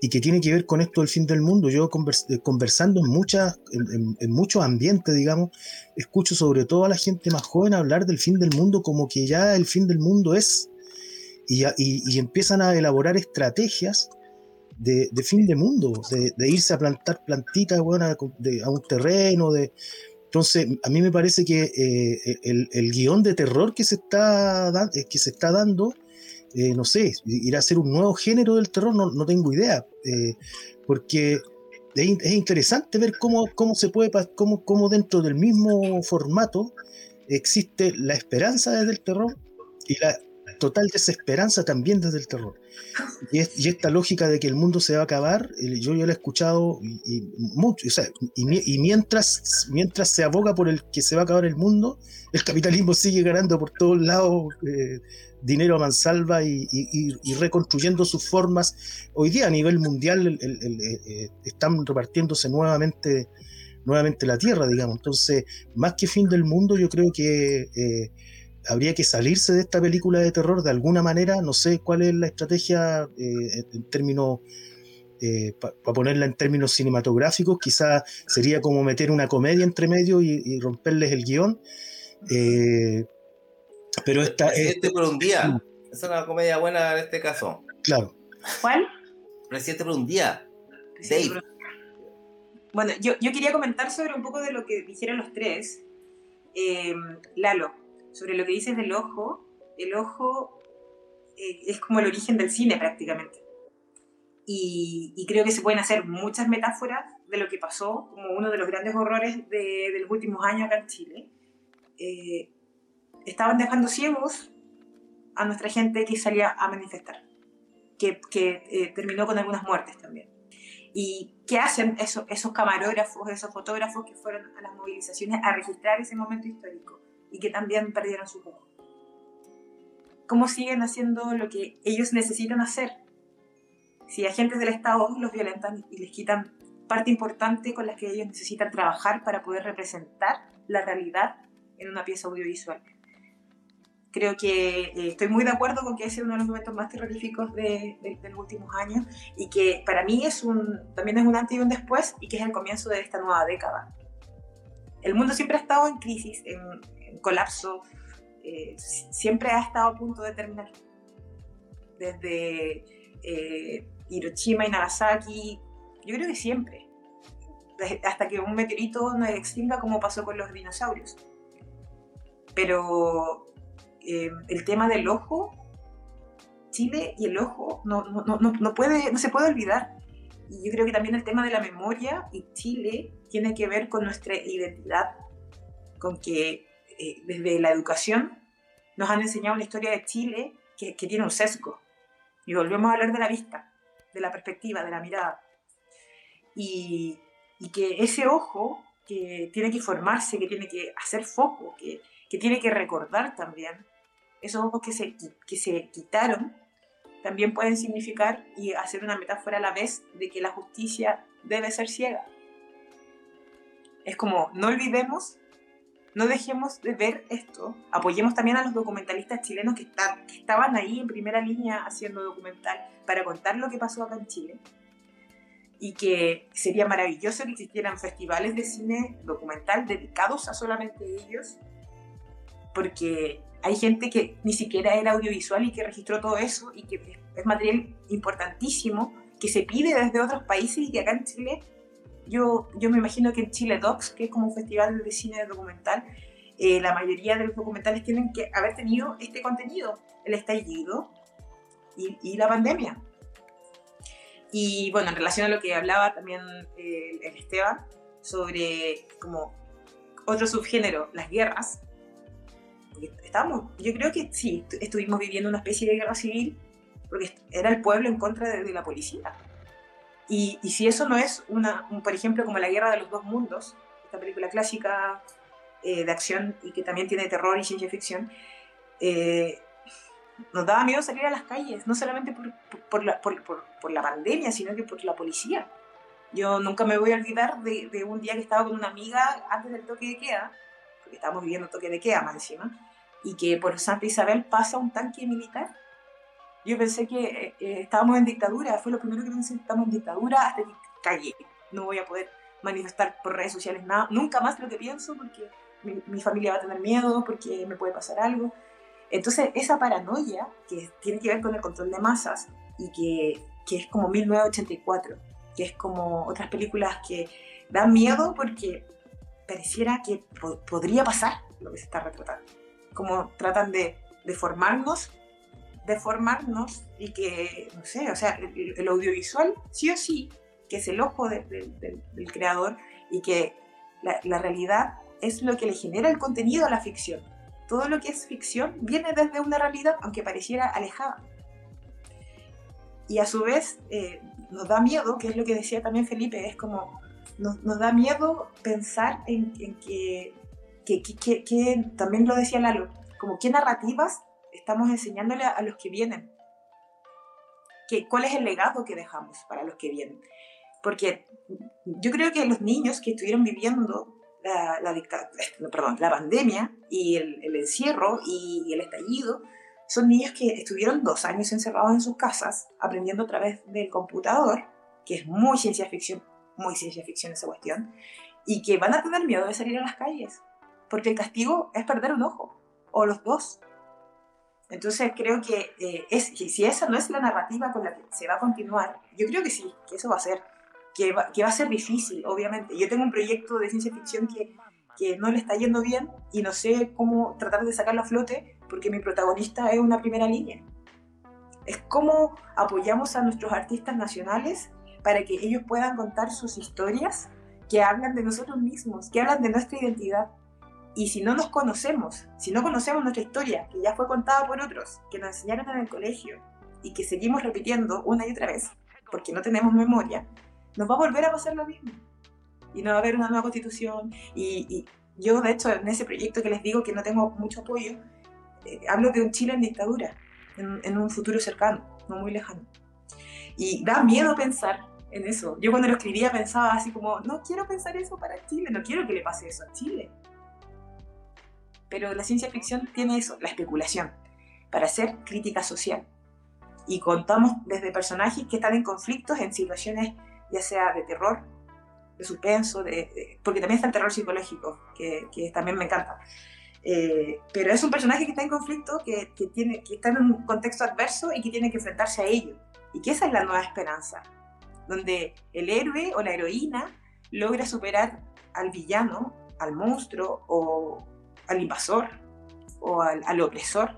y que tiene que ver con esto del fin del mundo. Yo eh, conversando en, muchas, en, muchos ambientes, digamos, escucho sobre todo a la gente más joven hablar del fin del mundo como que ya el fin del mundo es, y, empiezan a elaborar estrategias de, fin de mundo, de, irse a plantar plantitas bueno, a un terreno, de, entonces, a mí me parece que eh, el, el, guion de terror que se está, eh, que se está dando, eh, no sé, irá a ser un nuevo género del terror, no, no tengo idea, porque es, interesante ver cómo, cómo se puede, cómo, cómo dentro del mismo formato existe la esperanza desde el terror y la total desesperanza también desde el terror. Y, esta lógica de que el mundo se va a acabar, yo ya lo he escuchado y, mucho, y, mientras, mientras se aboga por el que se va a acabar el mundo, el capitalismo sigue ganando por todos lados eh, dinero a mansalva y, reconstruyendo sus formas. Hoy día a nivel mundial eh, están repartiéndose nuevamente, nuevamente la tierra, digamos. Entonces, más que fin del mundo, yo creo que... Eh, habría que salirse de esta película de terror de alguna manera. No sé cuál es la estrategia eh, en términos, eh, para ponerla en términos cinematográficos, quizá sería como meter una comedia entre medio y, romperles el guion. Eh, pero esta Presidente por un día. Es una comedia buena en este caso. Claro. ¿Cuál? Presidente por un día. Bueno, yo, yo, quería comentar sobre un poco de lo que dijeron los tres. Lalo, sobre lo que dices del ojo, el ojo eh, es como el origen del cine prácticamente. Y, creo que se pueden hacer muchas metáforas de lo que pasó, como uno de los grandes horrores de, los últimos años acá en Chile. Eh, estaban dejando ciegos a nuestra gente que salía a manifestar, que, eh, terminó con algunas muertes también. ¿Y qué hacen esos, esos camarógrafos, esos fotógrafos que fueron a las movilizaciones a registrar ese momento histórico? Y que también perdieron su ojos. ¿Cómo siguen haciendo lo que ellos necesitan hacer? Si agentes del Estado los violentan y les quitan parte importante con la que ellos necesitan trabajar para poder representar la realidad en una pieza audiovisual. Creo que eh, estoy muy de acuerdo con que ese es uno de los momentos más terroríficos de, de, los últimos años y que para mí es un, también es un antes y un después y que es el comienzo de esta nueva década. El mundo siempre ha estado en crisis, en, colapso, eh, siempre ha estado a punto de terminar. Desde eh, Hiroshima y Nagasaki, yo creo que siempre. Hasta que un meteorito nos extinga como pasó con los dinosaurios. Pero eh, el tema del ojo, Chile y el ojo no, no, puede, no se puede olvidar. Y yo creo que también el tema de la memoria y Chile tiene que ver con nuestra identidad, con que eh, desde la educación nos han enseñado una historia de Chile que, tiene un sesgo. Y volvemos a hablar de la vista, de la perspectiva, de la mirada. Y, que ese ojo que tiene que formarse, que tiene que hacer foco, que, tiene que recordar también, esos ojos que se, que se quitaron, también pueden significar y hacer una metáfora a la vez de que la justicia debe ser ciega. Es como, no olvidemos no dejemos de ver esto. Apoyemos también a los documentalistas chilenos que, estaban ahí en primera línea haciendo documental para contar lo que pasó acá en Chile. Y que sería maravilloso que existieran festivales de cine documental dedicados a solamente ellos, porque hay gente que ni siquiera era audiovisual y que registró todo eso y que es material importantísimo que se pide desde otros países y que acá en Chile yo, yo me imagino que en Chile Docs, que es como un festival de cine documental, eh, la mayoría de los documentales tienen que haber tenido este contenido, el estallido y, la pandemia. Y bueno, en relación a lo que hablaba también eh, el Esteban sobre como otro subgénero, las guerras, estamos, yo creo que sí, estuvimos viviendo una especie de guerra civil porque era el pueblo en contra de la policía. Y, si eso no es, una, por ejemplo, como La Guerra de los Dos Mundos, esta película clásica eh, de acción y que también tiene terror y ciencia ficción, eh, nos daba miedo salir a las calles, no solamente por, por, la, por, por, la, pandemia, sino que por la policía. Yo nunca me voy a olvidar de, de, un día que estaba con una amiga antes del toque de queda, porque estábamos viviendo toque de queda más encima, y que por Santa Isabel pasa un tanque militar. Yo pensé que eh, eh, estábamos en dictadura, fue lo primero que pensé, estamos en dictadura hasta que cagué. No voy a poder manifestar por redes sociales nada, nunca más lo que pienso porque mi, mi familia va a tener miedo, porque me puede pasar algo. Entonces, esa paranoia que tiene que ver con el control de masas y que, que es como 1984, que es como otras películas que dan miedo porque pareciera que podría pasar lo que se está retratando. Como tratan de, de formarnos, de formarnos y que, no sé, o sea, el, audiovisual sí o sí, que es el ojo del creador y que la, la realidad es lo que le genera el contenido a la ficción todo lo que es ficción viene desde una realidad, aunque pareciera alejada. Y a su vez eh, nos da miedo, que es lo que decía también Felipe, es como nos, da miedo pensar en, que, que, también lo decía Lalo, como qué narrativas estamos enseñándole a, los que vienen. Que, ¿Cuál es el legado que dejamos para los que vienen? Porque yo creo que los niños que estuvieron viviendo la, la, perdón, la pandemia y el, el encierro y, el estallido son niños que estuvieron dos años encerrados en sus casas aprendiendo a través del computador, que es muy ciencia ficción, muy ciencia ficción esa cuestión, y que van a tener miedo de salir a las calles, porque el castigo es perder un ojo, o los dos. Entonces creo que eh, es, si esa no es la narrativa con la que se va a continuar, yo creo que sí, que eso va a ser que va, que va, a ser difícil, obviamente. Yo tengo un proyecto de ciencia ficción que, que no le está yendo bien y no sé cómo tratar de sacarlo a flote porque mi protagonista es una primera línea. Es cómo apoyamos a nuestros artistas nacionales para que ellos puedan contar sus historias que hablan de nosotros mismos, que hablan de nuestra identidad. Y si no nos conocemos, si no conocemos nuestra historia, que ya fue contada por otros, que nos enseñaron en el colegio y que seguimos repitiendo una y otra vez, porque no tenemos memoria, nos va a volver a pasar lo mismo. Y no va a haber una nueva constitución. Y, yo, de hecho, en ese proyecto que les digo que no tengo mucho apoyo, eh, hablo de un Chile en dictadura, en, un futuro cercano, no muy lejano. Y da miedo pensar en eso. Yo cuando lo escribía pensaba así como, no quiero pensar eso para Chile, no quiero que le pase eso a Chile. Pero la ciencia ficción tiene eso, la especulación, para hacer crítica social. Y contamos desde personajes que están en conflictos, en situaciones ya sea de terror, de suspenso, de, porque también está el terror psicológico, que, también me encanta. Eh, pero es un personaje que está en conflicto, que, tiene, que está en un contexto adverso y que tiene que enfrentarse a ello. Y que esa es la nueva esperanza, donde el héroe o la heroína logra superar al villano, al monstruo o al invasor o al, al opresor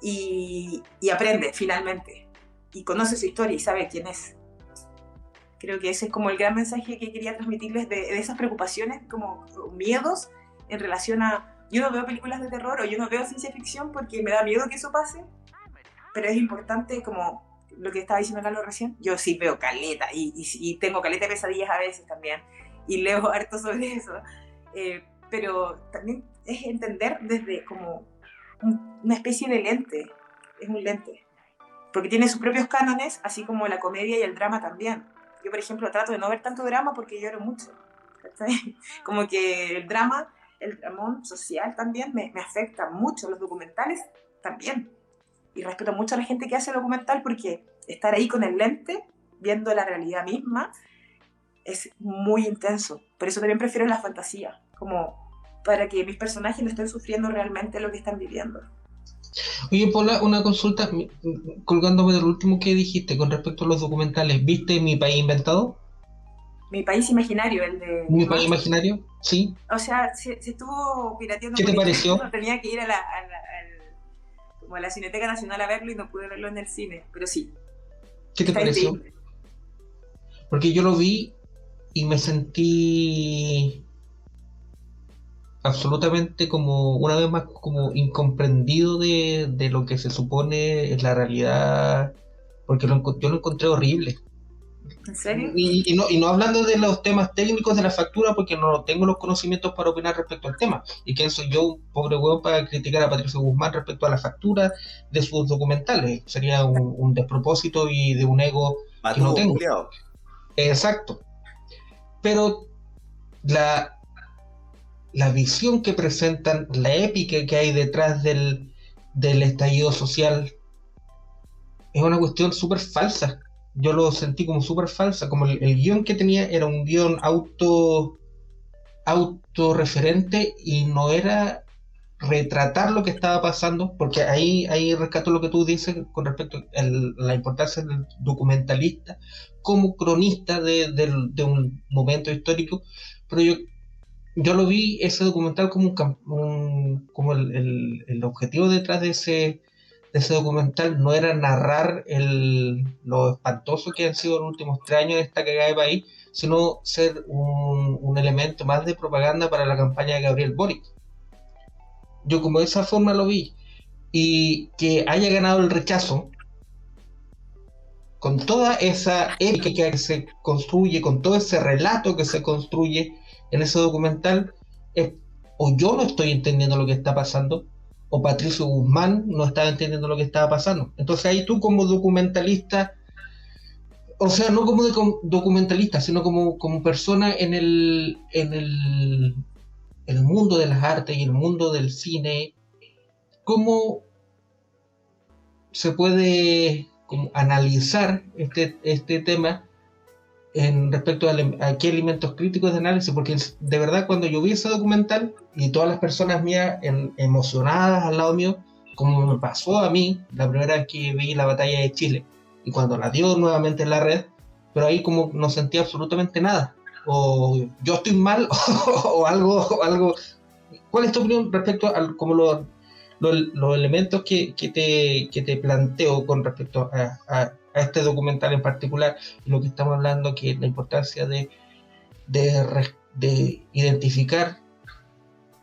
y, y aprende finalmente y conoce su historia y sabe quién es. Creo que ese es como el gran mensaje que quería transmitirles de, esas preocupaciones, como miedos en relación a... Yo no veo películas de terror o yo no veo ciencia ficción porque me da miedo que eso pase, pero es importante como lo que estaba diciendo Carlos recién, yo sí veo caleta y, y, tengo caleta de pesadillas a veces también y leo harto sobre eso, eh, pero también es entender desde como una especie de lente, es un lente, porque tiene sus propios cánones, así como la comedia y el drama también. Yo, por ejemplo, trato de no ver tanto drama porque lloro mucho. Como que el drama, el dramón social también me, me afecta mucho, los documentales también. Y respeto mucho a la gente que hace documental porque estar ahí con el lente, viendo la realidad misma, es muy intenso. Por eso también prefiero la fantasía, como para que mis personajes no estén sufriendo realmente lo que están viviendo. Oye, Paula, una consulta, colgándome del último que dijiste con respecto a los documentales. ¿Viste Mi País Inventado? Mi País Imaginario, el de... ¿Mi País Imaginario? Sí. O sea, se, estuvo pirateando... ¿Qué te pareció? Tenía que ir a la, como a la Cineteca Nacional a verlo y no pude verlo en el cine, pero sí. ¿Qué te pareció? Porque yo lo vi y me sentí absolutamente como, una vez más, como incomprendido de, de lo que se supone es la realidad, porque lo, yo lo encontré horrible. ¿En serio? Y, no, y no hablando de los temas técnicos de la factura, porque no tengo los conocimientos para opinar respecto al tema. ¿Y quién soy yo, un pobre huevo, para criticar a Patricio Guzmán respecto a la factura de sus documentales? Sería un, despropósito y de un ego que no tengo. Exacto. Pero la, la visión que presentan, la épica que hay detrás del, del estallido social, es una cuestión súper falsa. Yo lo sentí como súper falsa, como el, guion que tenía era un guion auto autorreferente y no era retratar lo que estaba pasando, porque ahí, ahí rescato lo que tú dices con respecto a la importancia del documentalista como cronista de, un momento histórico, pero yo, yo lo vi ese documental como, un, como el, objetivo detrás de ese, ese documental no era narrar el, lo espantoso que han sido los últimos tres años de esta cagada de país, sino ser un, un elemento más de propaganda para la campaña de Gabriel Boric yo como de esa forma lo vi. Y que haya ganado el rechazo, con toda esa épica que se construye, con todo ese relato que se construye en ese documental, o yo no estoy entendiendo lo que está pasando, o Patricio Guzmán no estaba entendiendo lo que estaba pasando. Entonces ahí tú como documentalista, o sea, no como documentalista, sino como, como persona en el, en el el mundo de las artes y el mundo del cine, cómo se puede analizar este, este tema en respecto a, qué elementos críticos de análisis, porque de verdad cuando yo vi ese documental y todas las personas mías emocionadas al lado mío, como me pasó a mí la primera vez que vi la batalla de Chile y cuando la dio nuevamente en la red, pero ahí como no sentía absolutamente nada o yo estoy mal o, algo, algo. ¿Cuál es tu opinión respecto a como los, los, elementos que, que, te, que te planteo con respecto a, a, este documental en particular y lo que estamos hablando, que es la importancia de, de, de identificar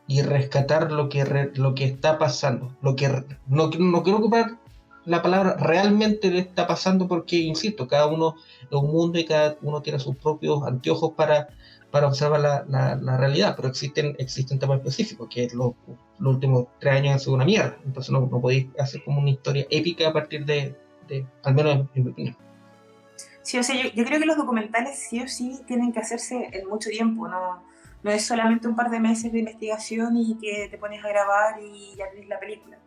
y rescatar lo que, lo que está pasando. Lo que no, no quiero ocupar la palabra realmente le está pasando porque, insisto, cada uno es un mundo y cada uno tiene sus propios anteojos para, para observar la, la, realidad, pero existen, existen temas específicos, que los, los últimos tres años han sido una mierda, entonces no, no podéis hacer como una historia épica a partir de, de al menos en, mi opinión. Sí, o sea, yo, yo, creo que los documentales sí o sí tienen que hacerse en mucho tiempo, no, no es solamente un par de meses de investigación y que te pones a grabar y ya tienes la película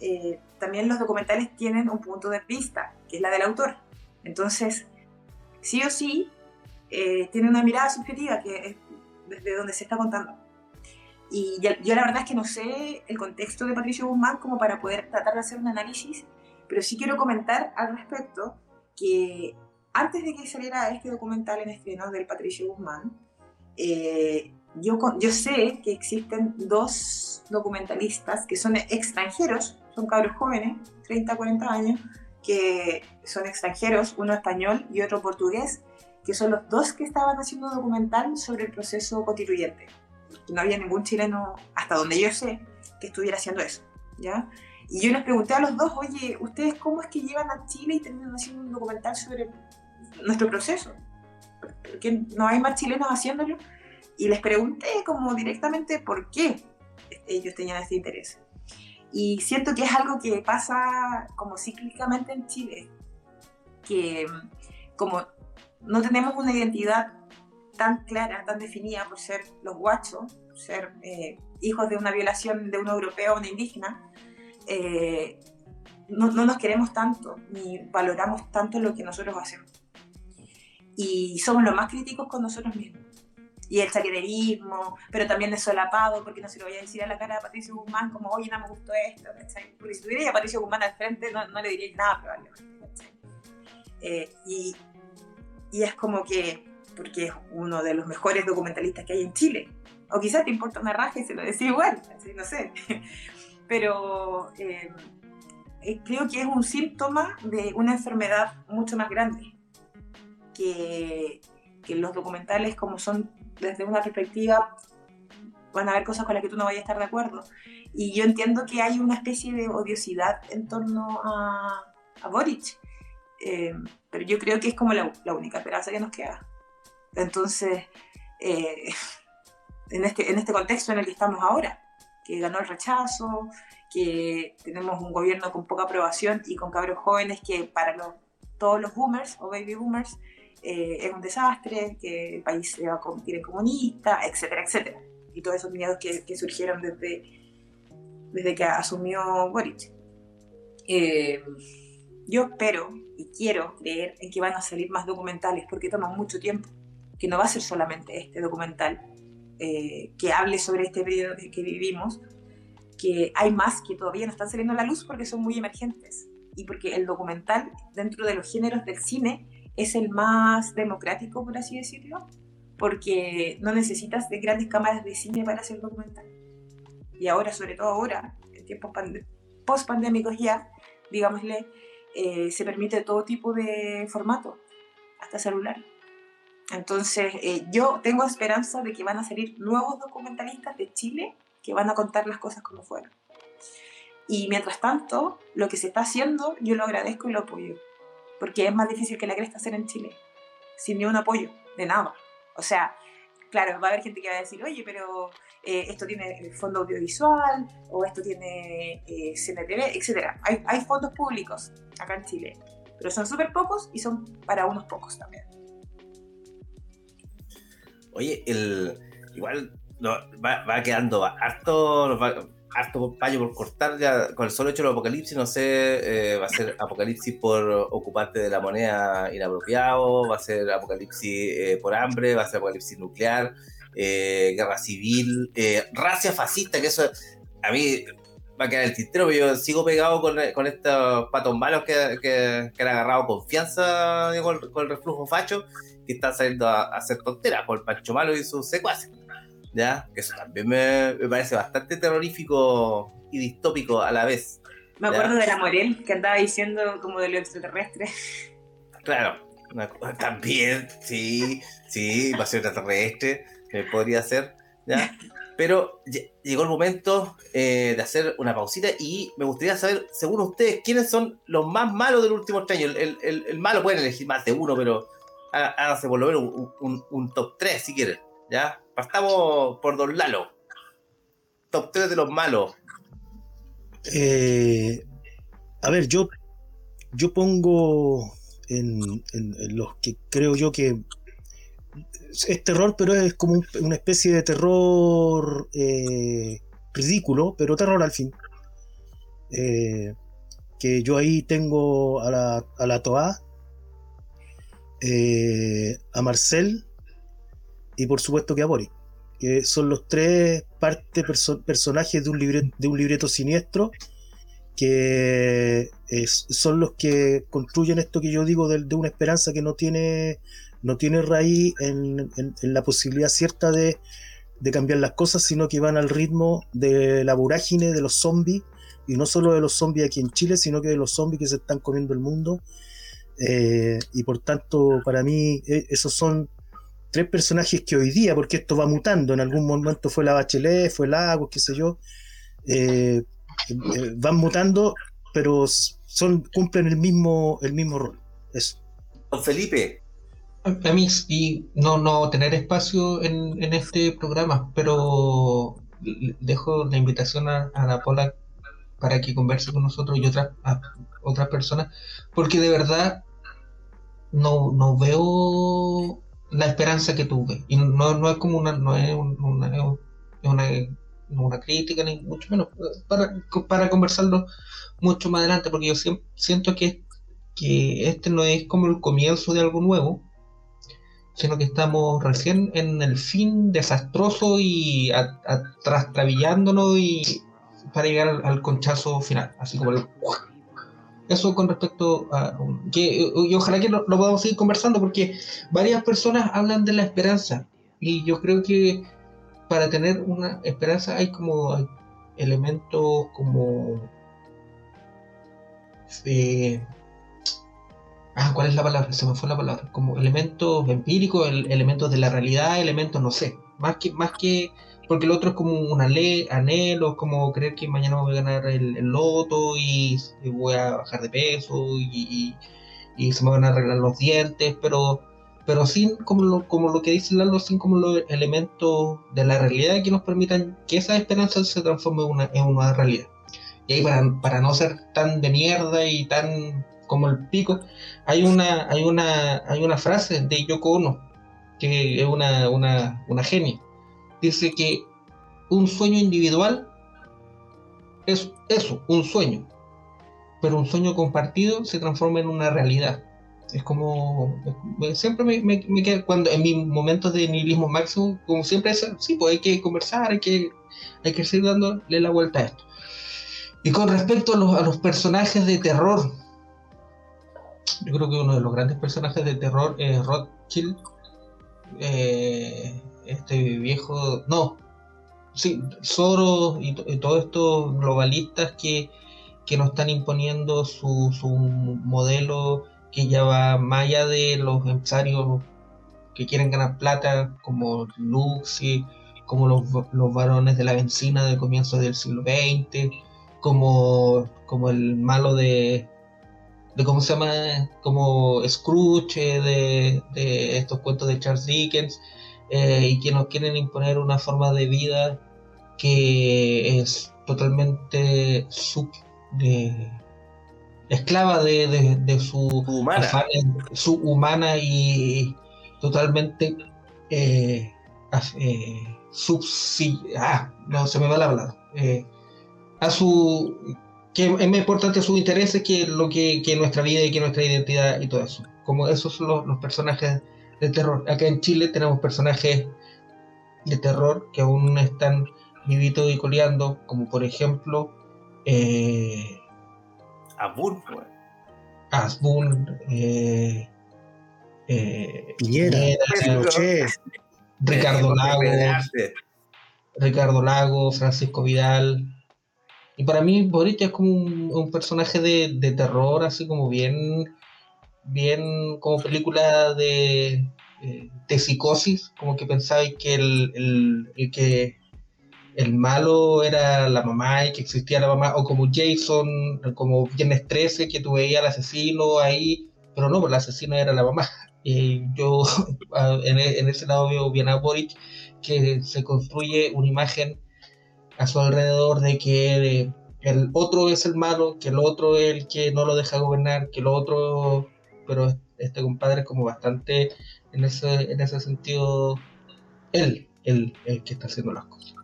eh, también los documentales tienen un punto de vista, que es la del autor. Entonces, sí o sí, eh, tiene una mirada subjetiva, que es desde donde se está contando. Y yo la verdad es que no sé el contexto de Patricio Guzmán como para poder tratar de hacer un análisis, pero sí quiero comentar al respecto que antes de que saliera este documental en estreno del Patricio Guzmán, eh, yo, yo sé que existen dos documentalistas que son extranjeros son cabros jóvenes, 30, 40 años, que son extranjeros, uno español y otro portugués, que son los dos que estaban haciendo un documental sobre el proceso constituyente. No había ningún chileno, hasta donde yo sé, que estuviera haciendo eso. ¿ya? Y yo les pregunté a los dos, oye, ¿ustedes cómo es que llevan a Chile y terminan haciendo un documental sobre nuestro proceso? Porque no hay más chilenos haciéndolo. Y les pregunté como directamente por qué ellos tenían este interés. Y siento que es algo que pasa como cíclicamente en Chile, que como no tenemos una identidad tan clara, tan definida por ser los guachos, por ser eh, hijos de una violación de un europeo o una indígena, eh, no, no, nos queremos tanto, ni valoramos tanto lo que nosotros hacemos. Y somos los más críticos con nosotros mismos. Y el chaqueterismo, pero también de solapado, porque no se lo voy a decir a la cara de Patricio Guzmán como, oye, no me gustó esto, Porque si tuviera a Patricio Guzmán al frente, no, no le diría nada probablemente, eh, y, y es como que, porque es uno de los mejores documentalistas que hay en Chile, o quizás te importa una raja y se lo decís igual, no sé, pero eh, eh, creo que es un síntoma de una enfermedad mucho más grande, que, los documentales como son desde una perspectiva van a haber cosas con las que tú no vayas a estar de acuerdo. Y yo entiendo que hay una especie de odiosidad en torno a, a Boric, eh, pero yo creo que es como la, única esperanza que nos queda. Entonces, eh, este, en este contexto en el que estamos ahora, que ganó el rechazo, que tenemos un gobierno con poca aprobación y con cabros jóvenes que para los, todos los boomers o baby boomers eh, es un desastre, que el país se va a convertir en comunista, etcétera, etcétera. y todos esos miedos que, que surgieron desde, desde que asumió Boric. Eh, yo espero y quiero creer en que van a salir más documentales porque toman mucho tiempo, que no va a ser solamente este documental eh, que hable sobre este periodo que vivimos, que hay más que todavía no están saliendo a la luz porque son muy emergentes y porque el documental dentro de los géneros del cine es el más democrático, por así decirlo, porque no necesitas de grandes cámaras de cine para hacer documental. Y ahora, sobre todo ahora, en tiempos post-pandémicos ya, digámosle, eh, se permite todo tipo de formato, hasta celular. Entonces, eh, yo tengo esperanza de que van a salir nuevos documentalistas de Chile que van a contar las cosas como fueron. Y mientras tanto, lo que se está haciendo, yo lo agradezco y lo apoyo. Porque es más difícil que la cresta hacer en Chile. Sin ni un apoyo, de nada. O sea, claro, va a haber gente que va a decir, oye, pero eh, esto tiene fondo audiovisual, o esto tiene eh, CNTV, etc. Hay, hay fondos públicos acá en Chile, pero son súper pocos y son para unos pocos también. Oye, el, igual va, va, quedando harto, harto payo por cortar ya con el solo hecho del apocalipsis, no sé, eh, va a ser apocalipsis por ocuparte de la moneda inapropiado, va a ser apocalipsis eh, por hambre, va a ser apocalipsis nuclear, eh, guerra civil, racia fascista, que eso a mí va a quedar el tintero, pero yo sigo pegado con, con estos patos malos que, que, que han agarrado confianza con, con, el reflujo facho, que están saliendo a, a hacer tonteras por Pancho Malo y sus secuaces. ¿ya? Que eso también me, me, parece bastante terrorífico y distópico a la vez. Me acuerdo ¿ya? de la Morel, que andaba diciendo como de lo extraterrestre. Claro, también, sí, sí, invasión extraterrestre, que podría ser, ¿ya? Pero llegó el momento eh, de hacer una pausita y me gustaría saber, según ustedes, quiénes son los más malos del último año. El, el, el, malo pueden elegir más de uno, pero háganse por lo un, top 3 si quieren. ¿Ya? Partamos por Don Lalo. Top 3 de los malos. Eh, a ver, yo, yo pongo en, los que creo yo que es terror, pero es como un, una especie de terror eh, ridículo, pero terror al fin. Eh, que yo ahí tengo a la, a la Toa, eh, a Marcel y por supuesto que a Boris, que son los tres parte perso personajes de un, libreto, de un libreto siniestro que es, son los que construyen esto que yo digo de, una esperanza que no tiene, no tiene raíz en la posibilidad cierta de, de, cambiar las cosas, sino que van al ritmo de la vorágine de los zombies, y no solo de los zombies aquí en Chile, sino que de los zombies que se están comiendo el mundo. Eh, y por tanto, para mí, eh, esos son tres personajes que hoy día, porque esto va mutando, en algún momento fue la Bachelet, fue Lagos, qué sé yo, eh, eh, van mutando, pero son, cumplen el mismo, el mismo rol. Eso. Don Felipe. A mí, y no, no tener espacio en, en este programa, pero dejo la invitación a, a la Pola para que converse con nosotros y otras, otras personas, porque de verdad no, no veo la esperanza que tuve. Y no, no es como una, no es una, una, una, crítica, ni mucho menos, para, para conversarlo mucho más adelante, porque yo siempre, siento que, que este no es como el comienzo de algo nuevo, sino que estamos recién en el fin desastroso y trastabillándonos y para llegar al, al, conchazo final, así como el eso con respecto a que y ojalá que lo, podamos seguir conversando porque varias personas hablan de la esperanza y yo creo que para tener una esperanza hay como elementos como eh, ah cuál es la palabra se me fue la palabra. Como elementos empíricos el, elementos de la realidad elementos no sé más que más que porque el otro es como un anhelo, como creer que mañana voy a ganar el, loto y, voy a bajar de peso y, se me van a arreglar los dientes, pero, pero sin como lo, como lo que dice Lalo, sin como los elementos de la realidad que nos permitan que esa esperanza se transforme en una, en una realidad. Y ahí para, para no ser tan de mierda y tan como el pico, hay una, hay una, hay una frase de Yoko Ono, que es una, una, una genia dice que un sueño individual es eso, un sueño. Pero un sueño compartido se transforma en una realidad. Es como, siempre me, me, queda, cuando en mis momentos de nihilismo máximo, como siempre es, sí, pues hay que conversar, hay que, hay que seguir dándole la vuelta a esto. Y con respecto a los, a los personajes de terror, yo creo que uno de los grandes personajes de terror es Rothschild, eh, este viejo, no, sí, Soros y, todos estos globalistas que, que nos están imponiendo su, su modelo que ya va más allá de los empresarios que quieren ganar plata, como Lux y como los, los varones de la benzina de comienzos del siglo XX, como, como el malo de, de cómo se llama, como Scrooge, de, de estos cuentos de Charles Dickens, eh, y que nos quieren imponer una forma de vida que es totalmente sub, de, esclava de, de, su humana. su humana y totalmente eh, eh ah, no se me va la palabra, eh, a su que es más importante sus intereses que lo que, que, nuestra vida y que nuestra identidad y todo eso. Como esos son los, los personajes de terror. Acá en Chile tenemos personajes de terror que aún están vivitos y coleando, como por ejemplo eh, Asbun, pues. Asbun, eh, eh, Piñera, Ricardo Lago, Ricardo Lago, Francisco Vidal. Y para mí Boric es como un, personaje de, terror, así como bien, bien como película de, eh, de psicosis, como que pensáis que el, el que el malo era la mamá y que existía la mamá, o como Jason, como Viernes 13, que tú veías al asesino ahí, pero no, pues el asesino era la mamá. Y yo en, ese lado veo bien a Boric, que se construye una imagen a su alrededor de que el otro es el malo, que el otro es el que no lo deja gobernar, que el otro, pero este compadre es como bastante en ese, en ese sentido, él, él, el que está haciendo las cosas.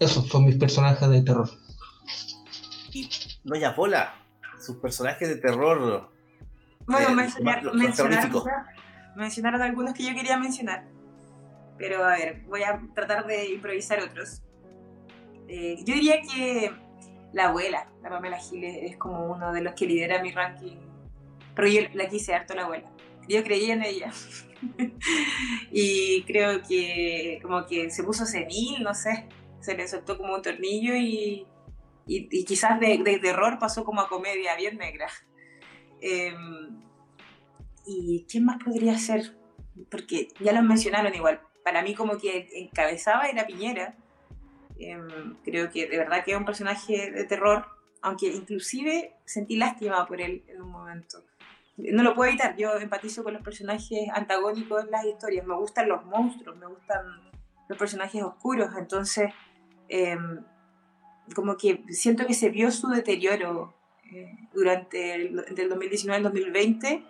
Esos son mis personajes de terror. Y Doña Bola, sus personajes de terror. Bueno, eh, mencionaron, algunos que yo quería mencionar. Pero a ver, voy a tratar de improvisar otros. Eh, yo diría que la abuela, la Pamela Giles, es como uno de los que lidera mi ranking. Pero yo la quise harto la abuela. Yo creía en ella. y creo que como que se puso senil, no sé se le soltó como un tornillo y, y, quizás de, terror pasó como a comedia bien negra. Em, ¿Y quién más podría ser? Porque ya lo mencionaron igual. Para mí como que encabezaba era Piñera. Em, creo que de verdad que es un personaje de terror, aunque inclusive sentí lástima por él en un momento. No lo puedo evitar, yo empatizo con los personajes antagónicos en las historias, me gustan los monstruos, me gustan los personajes oscuros, entonces Em, como que siento que se vio su deterioro eh, durante el, 2019 al 2020.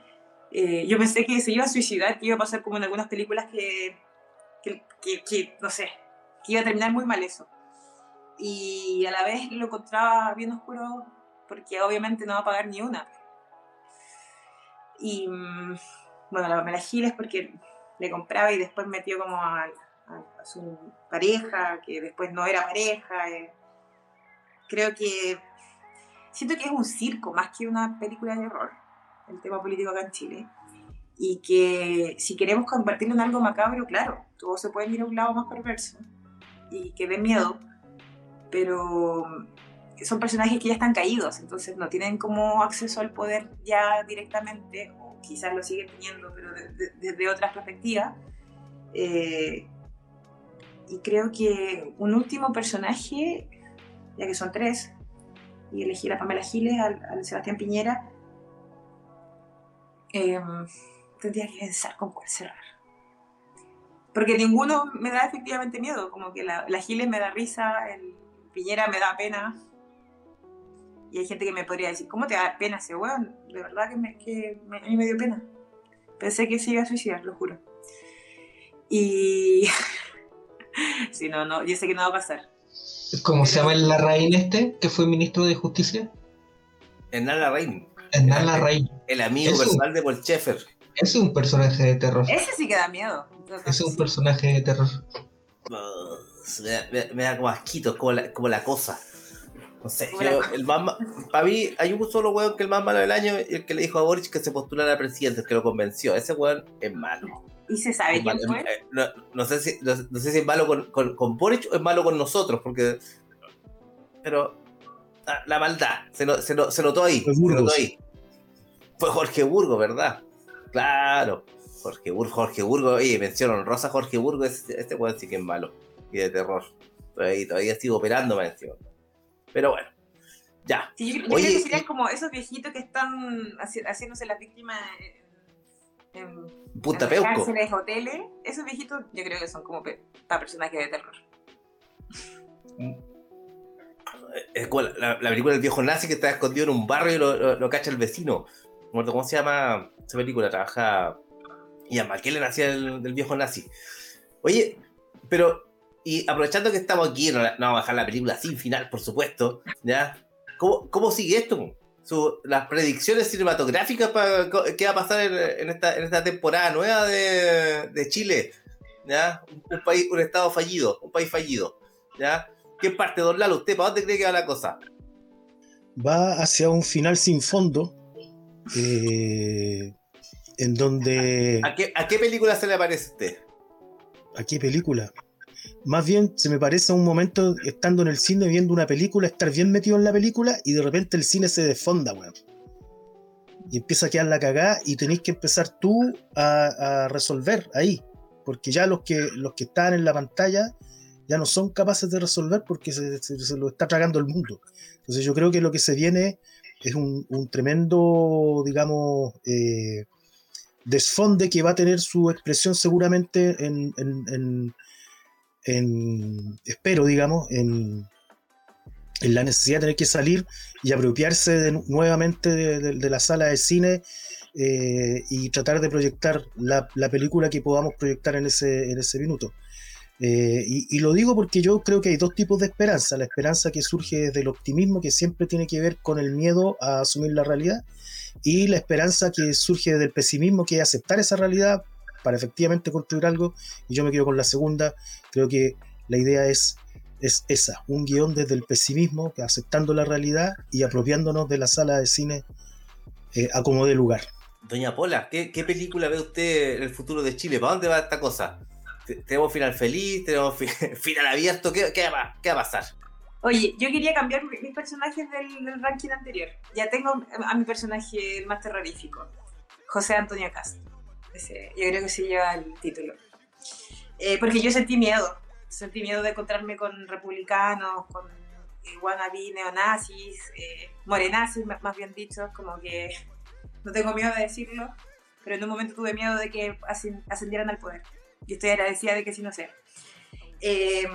Eh, yo pensé que se iba a suicidar, que iba a pasar como en algunas películas que, que, no sé, que iba a terminar muy mal eso. Y a la vez lo encontraba bien oscuro porque obviamente no va a pagar ni una. Y mm, bueno, la Pamela Giles porque le compraba y después metió como a, su pareja, que después no era pareja. Eh. Creo que siento que es un circo más que una película de horror, el tema político acá en Chile. Y que si queremos convertirlo en algo macabro, claro, todo se puede ir a un lado más perverso y que dé miedo, pero son personajes que ya están caídos, entonces no tienen como acceso al poder ya directamente, o quizás lo siguen teniendo, pero desde otras perspectivas. Eh, y creo que un último personaje, ya que son tres, y elegí a Pamela Giles, al, Sebastián Piñera, em, tendría que pensar con cuál cerrar. Porque ninguno me da efectivamente miedo, como que la, Giles me da risa, el Piñera me da pena. Y hay gente que me podría decir, ¿cómo te da pena ese weón? De verdad que, me, que a mí me dio pena. Pensé que se iba a suicidar, lo juro. Y sí, no, no, yo sé que no va a pasar. ¿Cómo se llama el Larraín este, que fue ministro de Justicia? Hernán Larraín. Hernán Larraín. El amigo personal de Paul Schaeffer. Ese es un personaje de terror. Ese sí que da miedo. Ese es un personaje de terror. Me, da como asquito, como la, como la cosa. No sé, yo, el más, para mí hay un solo weón que el más malo del año, el que le dijo a Boric que se postulara a presidente, el que lo convenció. Ese weón es malo. ¿Y se sabe quién fue? Eh, no, sé si, no, sé si es malo con, con, con, Boric o es malo con nosotros, porque. Pero. La, maldad, se, se, se, notó ahí. Se notó ahí. Fue Jorge Burgo, ¿verdad? Claro. Jorge Burgo, Jorge Burgo, oye, menciono Rosa Jorge Burgo, este, este weón sí que es malo. Y de terror. Todavía, todavía sigo operando, me Pero bueno. Ya. Sí, yo, creo que serían como esos viejitos que están haciéndose las víctimas en, Punta en cárceles, hoteles. Esos viejitos yo creo que son como para personajes de terror. Mm. Es como la, película del viejo nazi que está escondido en un barrio y lo, lo, cacha el vecino. ¿Cómo se llama esa película? Trabaja Ian McKellen hacía el, del viejo nazi. Oye, pero, y aprovechando que estamos aquí, no, vamos a bajar la película sin final, por supuesto, ¿ya? ¿Cómo, cómo sigue esto? las predicciones cinematográficas para qué va a pasar en, esta, en esta temporada nueva de, de Chile, ¿ya? Un, país, un estado fallido, un país fallido, ¿ya? ¿Qué parte, Don Lalo? ¿Usted para dónde cree que va la cosa? Va hacia un final sin fondo, eh, en donde... ¿A qué, ¿A qué película se le parece a usted? ¿A qué película? Más bien se me parece a un momento estando en el cine viendo una película, estar bien metido en la película y de repente el cine se desfonda, weón. Y empieza a quedar la cagada y tenéis que empezar tú a, resolver ahí. Porque ya los que, los que están en la pantalla ya no son capaces de resolver porque se, lo está tragando el mundo. Entonces yo creo que lo que se viene es un, tremendo, digamos, eh, desfonde que va a tener su expresión seguramente en, en, espero, digamos, en, en, la necesidad de tener que salir y apropiarse nuevamente de, la sala de cine eh, y tratar de proyectar la, película que podamos proyectar en ese, en minuto. Eh, y, lo digo porque yo creo que hay dos tipos de esperanza. La esperanza que surge desde el optimismo, que siempre tiene que ver con el miedo a asumir la realidad, y la esperanza que surge del pesimismo, que es aceptar esa realidad para efectivamente construir algo, y yo me quedo con la segunda, creo que la idea es, es esa, un guion desde el pesimismo, aceptando la realidad y apropiándonos de la sala de cine eh, a como de lugar. Doña Pola, ¿qué, película ve usted en el futuro de Chile? ¿Para dónde va esta cosa? ¿Tenemos final feliz? ¿Tenemos final abierto? ¿Qué, qué, va, ¿Qué va a pasar? Oye, yo quería cambiar mis personajes del, ranking anterior. Ya tengo a mi personaje más terrorífico, José Antonio Castro. Yo creo que se lleva el título. Eh, porque yo sentí miedo. Sentí miedo de encontrarme con republicanos, con wannabe neonazis, eh, morenazis, más bien dicho, como que no tengo miedo de decirlo, pero en un momento tuve miedo de que ascendieran al poder. Y estoy agradecida de que sí no sea. Eh,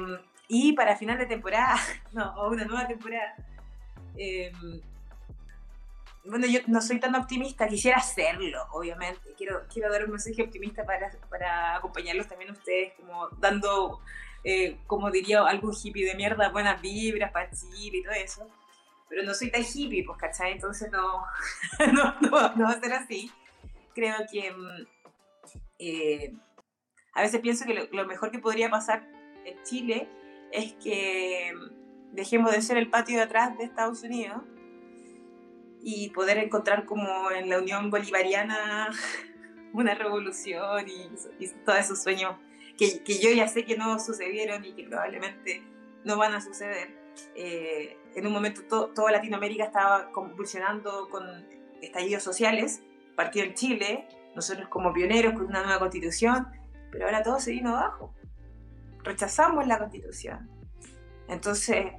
y para final de temporada, no, o una nueva temporada, em, bueno, yo no soy tan optimista, quisiera hacerlo, obviamente. Quiero, quiero dar un mensaje optimista para, para acompañarlos también ustedes, como dando, eh, como diría algún hippie de mierda, buenas vibras para Chile y todo eso. Pero no soy tan hippie, pues, ¿cachai? Entonces no, no, no, va a ser así. Creo que mm, eh, a veces pienso que lo, lo mejor que podría pasar en Chile es que dejemos de ser el patio de atrás de Estados Unidos y poder encontrar como en la Unión Bolivariana una revolución y, todos esos sueños que, que, yo ya sé que no sucedieron y que probablemente no van a suceder. Eh, en un momento toda Latinoamérica estaba convulsionando con estallidos sociales, partió en Chile, nosotros como pioneros con una nueva constitución, pero ahora todo se vino abajo rechazamos la constitución. Entonces,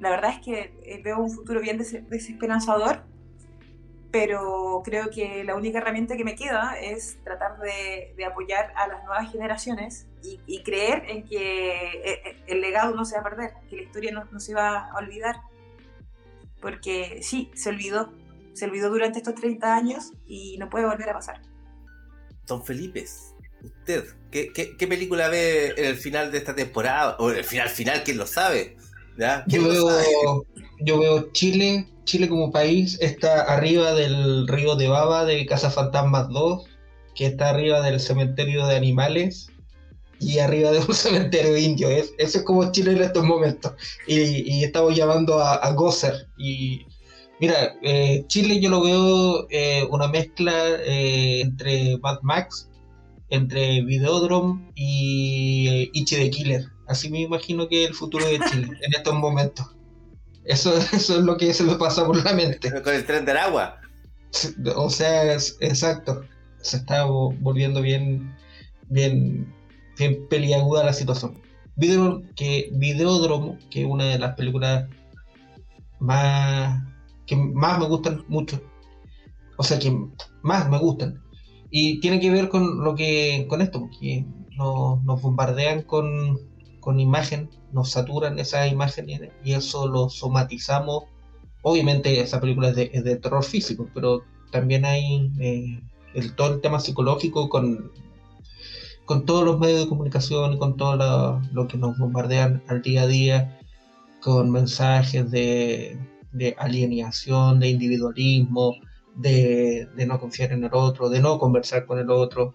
la verdad es que eh, veo un futuro bien desesperanzador, pero creo que la única herramienta que me queda es tratar de, apoyar a las nuevas generaciones y, creer en que eh, eh, el legado no se va a perder, que la historia no, no se va a olvidar. Porque sí, se olvidó, se olvidó durante estos 30 años y no puede volver a pasar. Don Felipe, usted, ¿qué, qué, película ve en el final de esta temporada? O en el final final, ¿quién lo sabe? Yo, veo, yo veo Chile, Chile como país está arriba del río de Baba de Casa Fantasmas 2, que está arriba del cementerio de animales y arriba de un cementerio indio. Es, eso es como Chile en estos momentos. Y, estamos llamando a, a Gosser. Y mira, eh, Chile yo lo veo eh, una mezcla eh, entre Mad Max, entre Videodrome y Ichi the Killer. Así me imagino que es el futuro de Chile en estos momentos. Eso, eso es lo que se me pasa por la mente. Con el tren del agua. O sea, exacto. Se está volviendo bien, bien bien peliaguda la situación. Video, que Videodromo, que es una de las películas más que más me gustan mucho, o sea, que más me gustan, y tiene que ver con lo que con esto, porque nos, bombardean con, con imagen, nos saturan esas imágenes y eso lo somatizamos. Obviamente esa película es de, terror físico, pero también hay eh, el, todo el tema psicológico con con todos los medios de comunicación y con todo lo, que nos bombardean al día a día, con mensajes de, de alienación, de individualismo, de, no confiar en el otro, de no conversar con el otro.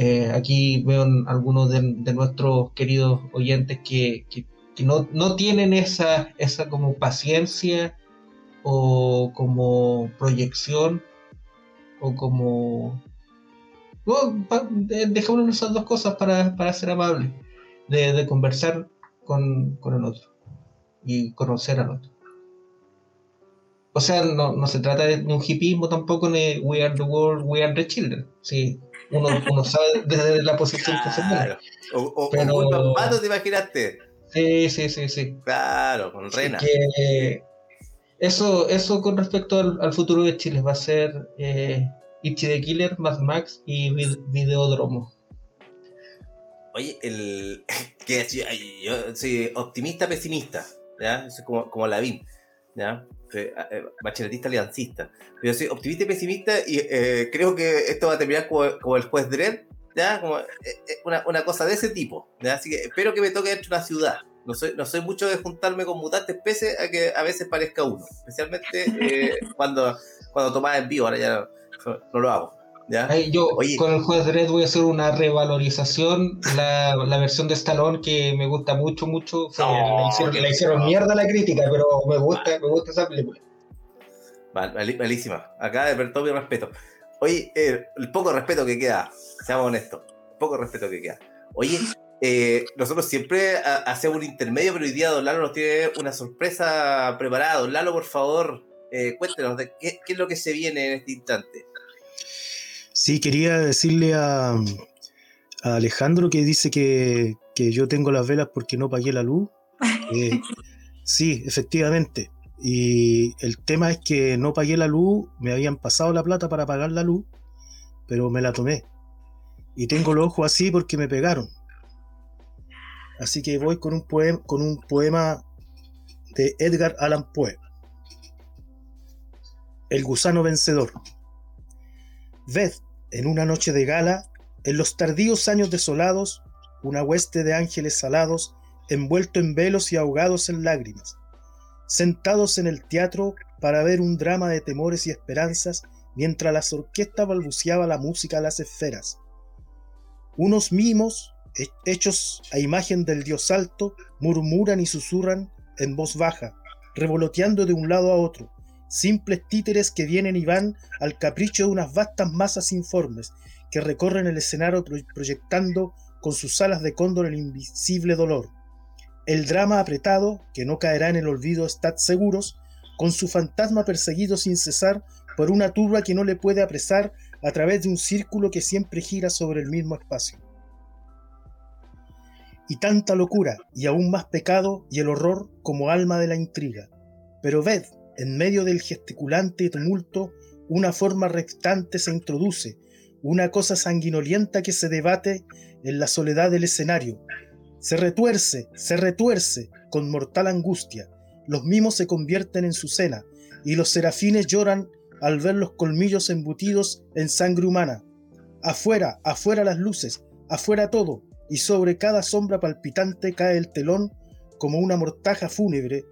Eh, aquí veo algunos de, nuestros queridos oyentes que, no, no, tienen esa, esa como paciencia o como proyección o como dejémonos esas dos cosas para, ser amables, de, conversar con, el otro y conocer al otro. O sea, no, se trata de un hipismo tampoco de We are the world, we are the children. Sí, uno, sabe desde la posición que se mueve. O, o, Pero... te imaginaste. Sí, sí, sí, sí. Claro, con Rena. eso, eso con respecto al, futuro de Chile va a ser eh, Itchy the Killer, Mad Max y Videodromo. Oye, el que yo soy optimista pesimista, ¿ya? Soy como, como Lavín, ¿ya? Eh, bacheletista aliancista. Pero soy optimista y pesimista y eh, creo que esto va a terminar como, el juez Dredd, ¿ya? Como, eh, una, una, cosa de ese tipo, ¿ya? Así que espero que me toque dentro de una ciudad. No soy, no soy mucho de juntarme con mutantes pese a que a veces parezca uno, especialmente cuando, cuando tomaba en vivo, ahora ya no lo hago. ¿Ya? yo con el juez Dredd voy a hacer una revalorización. La, la versión de Stallone que me gusta mucho, mucho. le hicieron, mierda la crítica, pero me gusta, me gusta esa película. malísima. Acá de todo mi respeto. Oye, eh, el poco respeto que queda, seamos honestos, poco respeto que queda. Oye, eh, nosotros siempre hacemos un intermedio, pero hoy día Don Lalo nos tiene una sorpresa preparada. Don Lalo, por favor, eh, cuéntenos de qué, qué, es lo que se viene en este instante. Sí, quería decirle a, Alejandro que dice que, yo tengo las velas porque no pagué la luz. Eh, sí, efectivamente. Y el tema es que no pagué la luz, me habían pasado la plata para pagar la luz, pero me la tomé. Y tengo los ojos así porque me pegaron. Así que voy con un poema, con un poema de Edgar Allan Poe. El gusano vencedor. Ved, en una noche de gala, en los tardíos años desolados, una hueste de ángeles salados, envuelto en velos y ahogados en lágrimas, sentados en el teatro para ver un drama de temores y esperanzas, mientras las orquestas balbuceaba la música a las esferas. Unos mimos, hechos a imagen del dios alto, murmuran y susurran en voz baja, revoloteando de un lado a otro, simples títeres que vienen y van al capricho de unas vastas masas informes que recorren el escenario proyectando con sus alas de cóndor el invisible dolor. El drama apretado, que no caerá en el olvido, estad seguros, con su fantasma perseguido sin cesar por una turba que no le puede apresar a través de un círculo que siempre gira sobre el mismo espacio. Y tanta locura, y aún más pecado y el horror como alma de la intriga. Pero ved, en medio del gesticulante tumulto, una forma rectante se introduce, una cosa sanguinolienta que se debate en la soledad del escenario. Se retuerce, se retuerce con mortal angustia. Los mimos se convierten en su cena y los serafines lloran al ver los colmillos embutidos en sangre humana. Afuera, afuera las luces, afuera todo, y sobre cada sombra palpitante cae el telón como una mortaja fúnebre,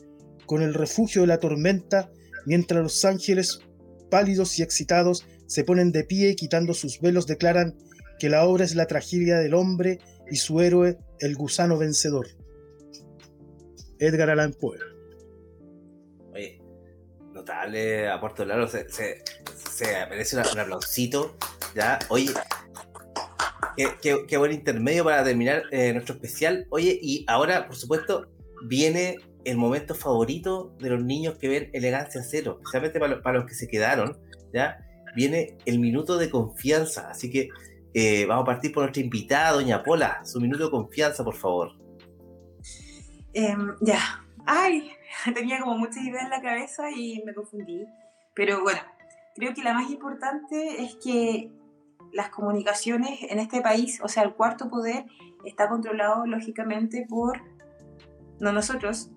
con el refugio de la tormenta, mientras los ángeles, pálidos y excitados, se ponen de pie y quitando sus velos declaran que la obra es la tragedia del hombre y su héroe el gusano vencedor. Edgar Allan Poe. Oye, notable aporte Lalo, se, se, se merece un aplausito. ¿ya? Oye, qué, buen intermedio para terminar eh, nuestro especial. Oye, y ahora, por supuesto, viene el momento favorito de los niños que ven Elegancia Cero, especialmente para para los que se quedaron, ¿ya? Viene el minuto de confianza, así que eh, vamos a partir por nuestra invitada, doña Pola, su minuto de confianza, por favor. Em, ya, ay, tenía como muchas ideas en la cabeza y me confundí, pero bueno, creo que la más importante es que las comunicaciones en este país, o sea, el cuarto poder, está controlado lógicamente por no nosotros,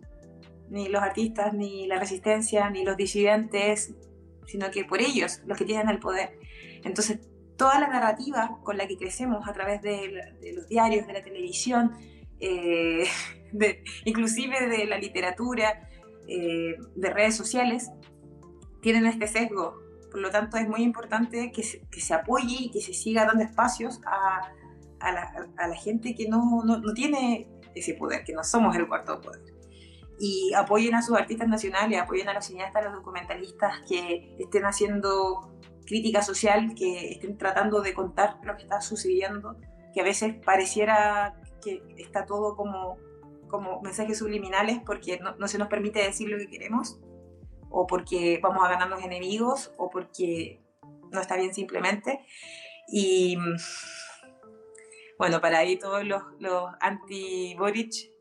ni los artistas, ni la resistencia, ni los disidentes, sino que por ellos, los que tienen el poder. Entonces, toda la narrativa con la que crecemos a través de, los diarios, de la televisión, eh, inclusive de la literatura, eh, de redes sociales, tienen este sesgo. Por lo tanto, es muy importante que se, apoye y que se siga dando espacios a, la, gente que no, no tiene ese poder, que no somos el cuarto poder y apoyen a sus artistas nacionales, apoyen a los cineastas, a los documentalistas que estén haciendo crítica social, que estén tratando de contar lo que está sucediendo, que a veces pareciera que está todo como, como mensajes subliminales porque no, se nos permite decir lo que queremos, o porque vamos a ganarnos enemigos, o porque no está bien simplemente. Y bueno, para ahí todos los, los anti-Boric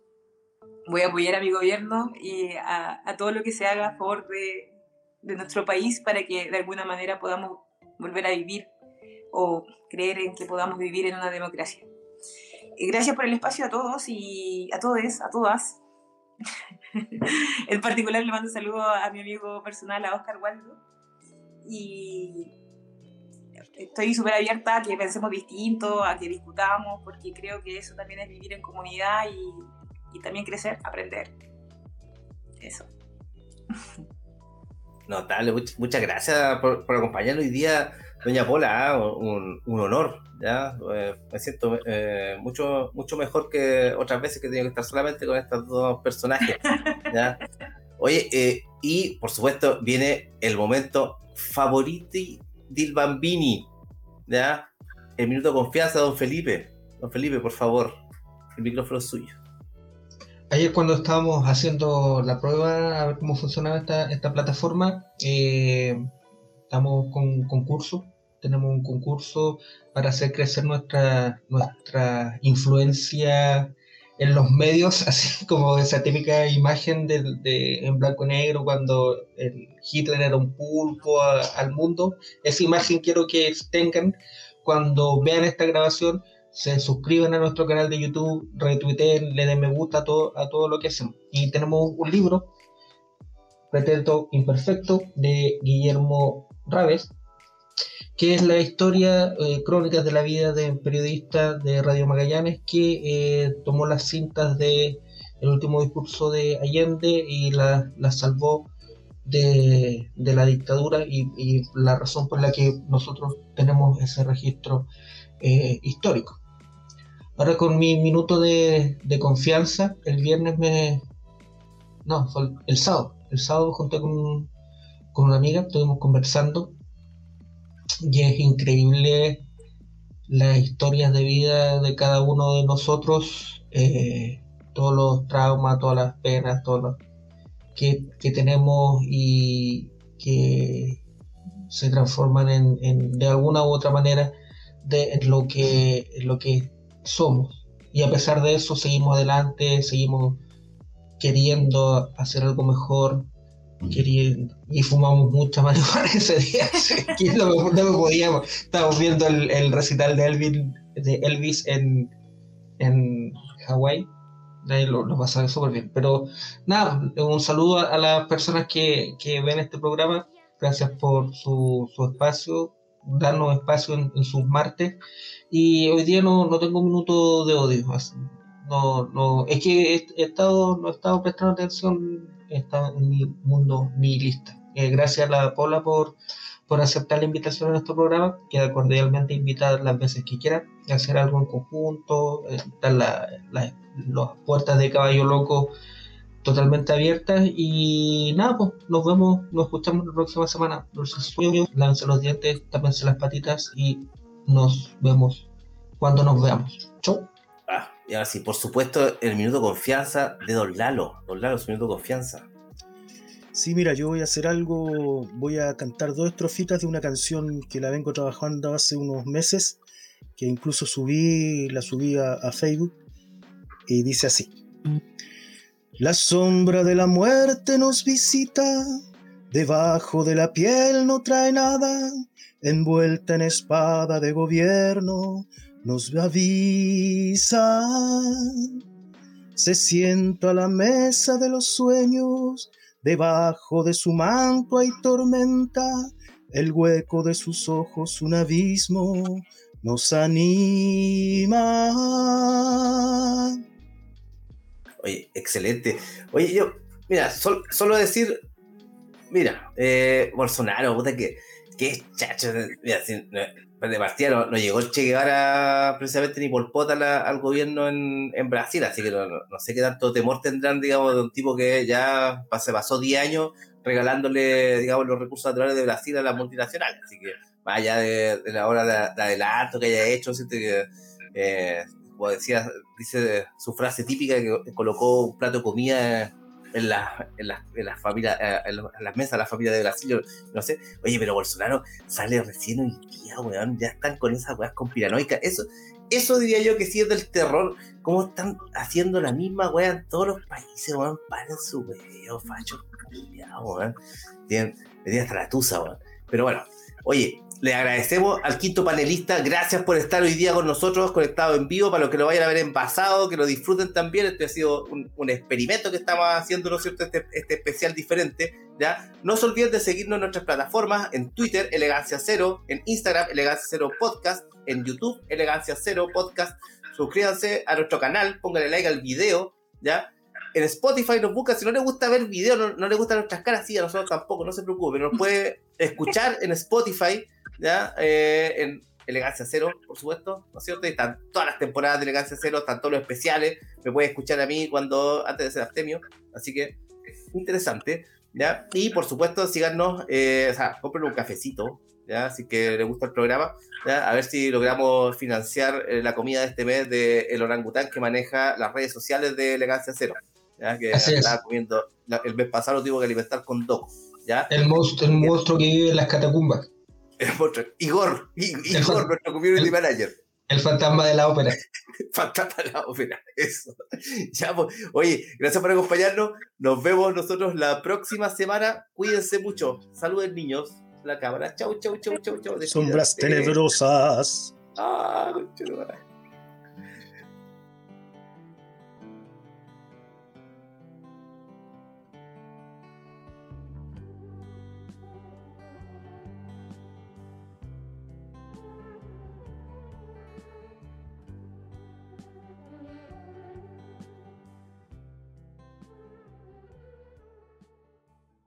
voy a apoyar a mi gobierno y a, todo lo que se haga a favor de, nuestro país para que de alguna manera podamos volver a vivir o creer en que podamos vivir en una democracia. gracias por el espacio a todos y a todos, a todas. en particular le mando un saludo a mi amigo personal, a Oscar Waldo. Y estoy súper abierta a que pensemos distinto, a que discutamos, porque creo que eso también es vivir en comunidad y y también crecer, aprender. Eso. Notable, muchas gracias por, acompañarnos hoy día, doña Pola, ¿ah? un, honor, ¿ya? Eh, me siento eh, mucho, mucho mejor que otras veces que he tenido que estar solamente con estos dos personajes, ¿ya? Oye, eh, y por supuesto viene el momento favorito del Bambini, ¿ya? El minuto de confianza, don Felipe. Don Felipe, por favor, el micrófono es suyo. Ayer cuando estábamos haciendo la prueba a ver cómo funcionaba esta, esta plataforma, eh, estamos con un concurso, tenemos un concurso para hacer crecer nuestra, nuestra influencia en los medios, así como esa típica imagen de, en blanco y negro cuando el Hitler era un pulpo al mundo. Esa imagen quiero que tengan cuando vean esta grabación se suscriben a nuestro canal de YouTube, retuiteen, le den me gusta a todo, a todo lo que hacemos. Y tenemos un libro, Pretexto Imperfecto, de Guillermo Raves, que es la historia, eh, crónicas de la vida de un periodista de Radio Magallanes que eh, tomó las cintas de el último discurso de Allende y las la salvó de, la dictadura y, y, la razón por la que nosotros tenemos ese registro eh, histórico. Ahora con mi minuto de, confianza, el viernes me... No, fue el sábado. El sábado junté con, con una amiga, estuvimos conversando y es increíble las historias de vida de cada uno de nosotros, eh, todos los traumas, todas las penas, todos los que, tenemos y que se transforman en, de alguna u otra manera de lo que, lo que somos. Y a pesar de eso seguimos adelante, seguimos queriendo hacer algo mejor, queriendo, y fumamos mucha marihuana ese día, que no, podíamos. Estábamos viendo el, recital de Elvis, de Elvis en, en Hawái. Ahí lo, lo pasaba súper bien. Pero nada, un saludo a, las personas que, ven este programa. Gracias por su, su espacio. darnos espacio en, sus martes. Y hoy día no, no tengo un minuto de odio. No, no, es que he, estado, no he estado prestando atención he en mi mundo nihilista. Eh, gracias a la Pola por, por aceptar la invitación a nuestro programa. Queda cordialmente invitar las veces que quiera hacer algo en conjunto, estar las puertas de Caballo Loco totalmente abiertas y nada, pues nos vemos, nos escuchamos la próxima semana. Dulces sueños, lávense los dientes, tápense las patitas y nos vemos cuando nos veamos. Chau. Ah, y ahora sí, por supuesto, el minuto confianza de Don Lalo. Don Lalo, su minuto confianza. Sí, mira, yo voy a hacer algo, voy a cantar dos estrofitas de una canción que la vengo trabajando hace unos meses, que incluso subí, la subí a Facebook, y dice así. La sombra de la muerte nos visita, debajo de la piel no trae nada, envuelta en espada de gobierno, nos avisa. Se sienta a la mesa de los sueños, debajo de su manto hay tormenta, el hueco de sus ojos un abismo nos anima. Oye, excelente. Oye, yo, mira, solo decir, mira, eh, Bolsonaro, puta que, que chacho, mira, de partida no, llegó el Che Guevara precisamente ni por pota al gobierno en, en, Brasil, así que no, sé qué tanto temor tendrán, digamos, de un tipo que ya se pasó 10 años regalándole, digamos, los recursos naturales de Brasil a las multinacionales, así que vaya de, la hora de, adelanto que haya hecho, siento que eh, como decía, dice su frase típica que colocó un plato de comida en la, en la, en la familia, eh, en, las mesas de la familia de Brasil, no sé, oye, pero Bolsonaro sale recién hoy día, weón, ya están con esas weas conspiranoicas, eso, eso diría yo que sí es del terror, cómo están haciendo la misma wea en todos los países, weón, paren su weón, facho, weón, tienen, hasta la tusa, weón, pero bueno, oye, le agradecemos al quinto panelista. Gracias por estar hoy día con nosotros, conectado en vivo, para los que lo vayan a ver en pasado, que lo disfruten también. Este ha sido un, experimento que estamos haciendo, ¿no es cierto? Este, este, especial diferente. ¿ya? No se olviden de seguirnos en nuestras plataformas, en Twitter, Elegancia Cero, en Instagram, Elegancia Cero Podcast, en YouTube, Elegancia Cero Podcast. Suscríbanse a nuestro canal, pónganle like al video, ¿ya? en Spotify nos busca, si no le gusta ver videos, no, no le gustan nuestras caras, sí, a nosotros tampoco, no se preocupe, nos puede escuchar en Spotify, ¿ya? Eh, en Elegancia Cero, por supuesto, ¿no es cierto? Y están todas las temporadas de Elegancia Cero, están todos los especiales, me puede escuchar a mí cuando, antes de ser Astemio, así que interesante, ¿ya? Y por supuesto, síganos, eh, o sea, compren un cafecito, ¿ya? Así que les gusta el programa, ¿ya? A ver si logramos financiar eh, la comida de este mes de El Orangután que maneja las redes sociales de Elegancia Cero, ¿ya? Que estaba comiendo, el mes pasado lo tuvo que alimentar con Doco, ¿ya? El monstruo, el monstruo que vive en las catacumbas. Igor, Igor, nuestro community manager. El fantasma de la ópera. fantasma de la ópera, eso. Ya, pues, oye, gracias por acompañarnos. Nos vemos nosotros la próxima semana. Cuídense mucho. Saluden, niños. La cámara. Chau, chau, chau, chau, chau. Sombras tenebrosas. Ah,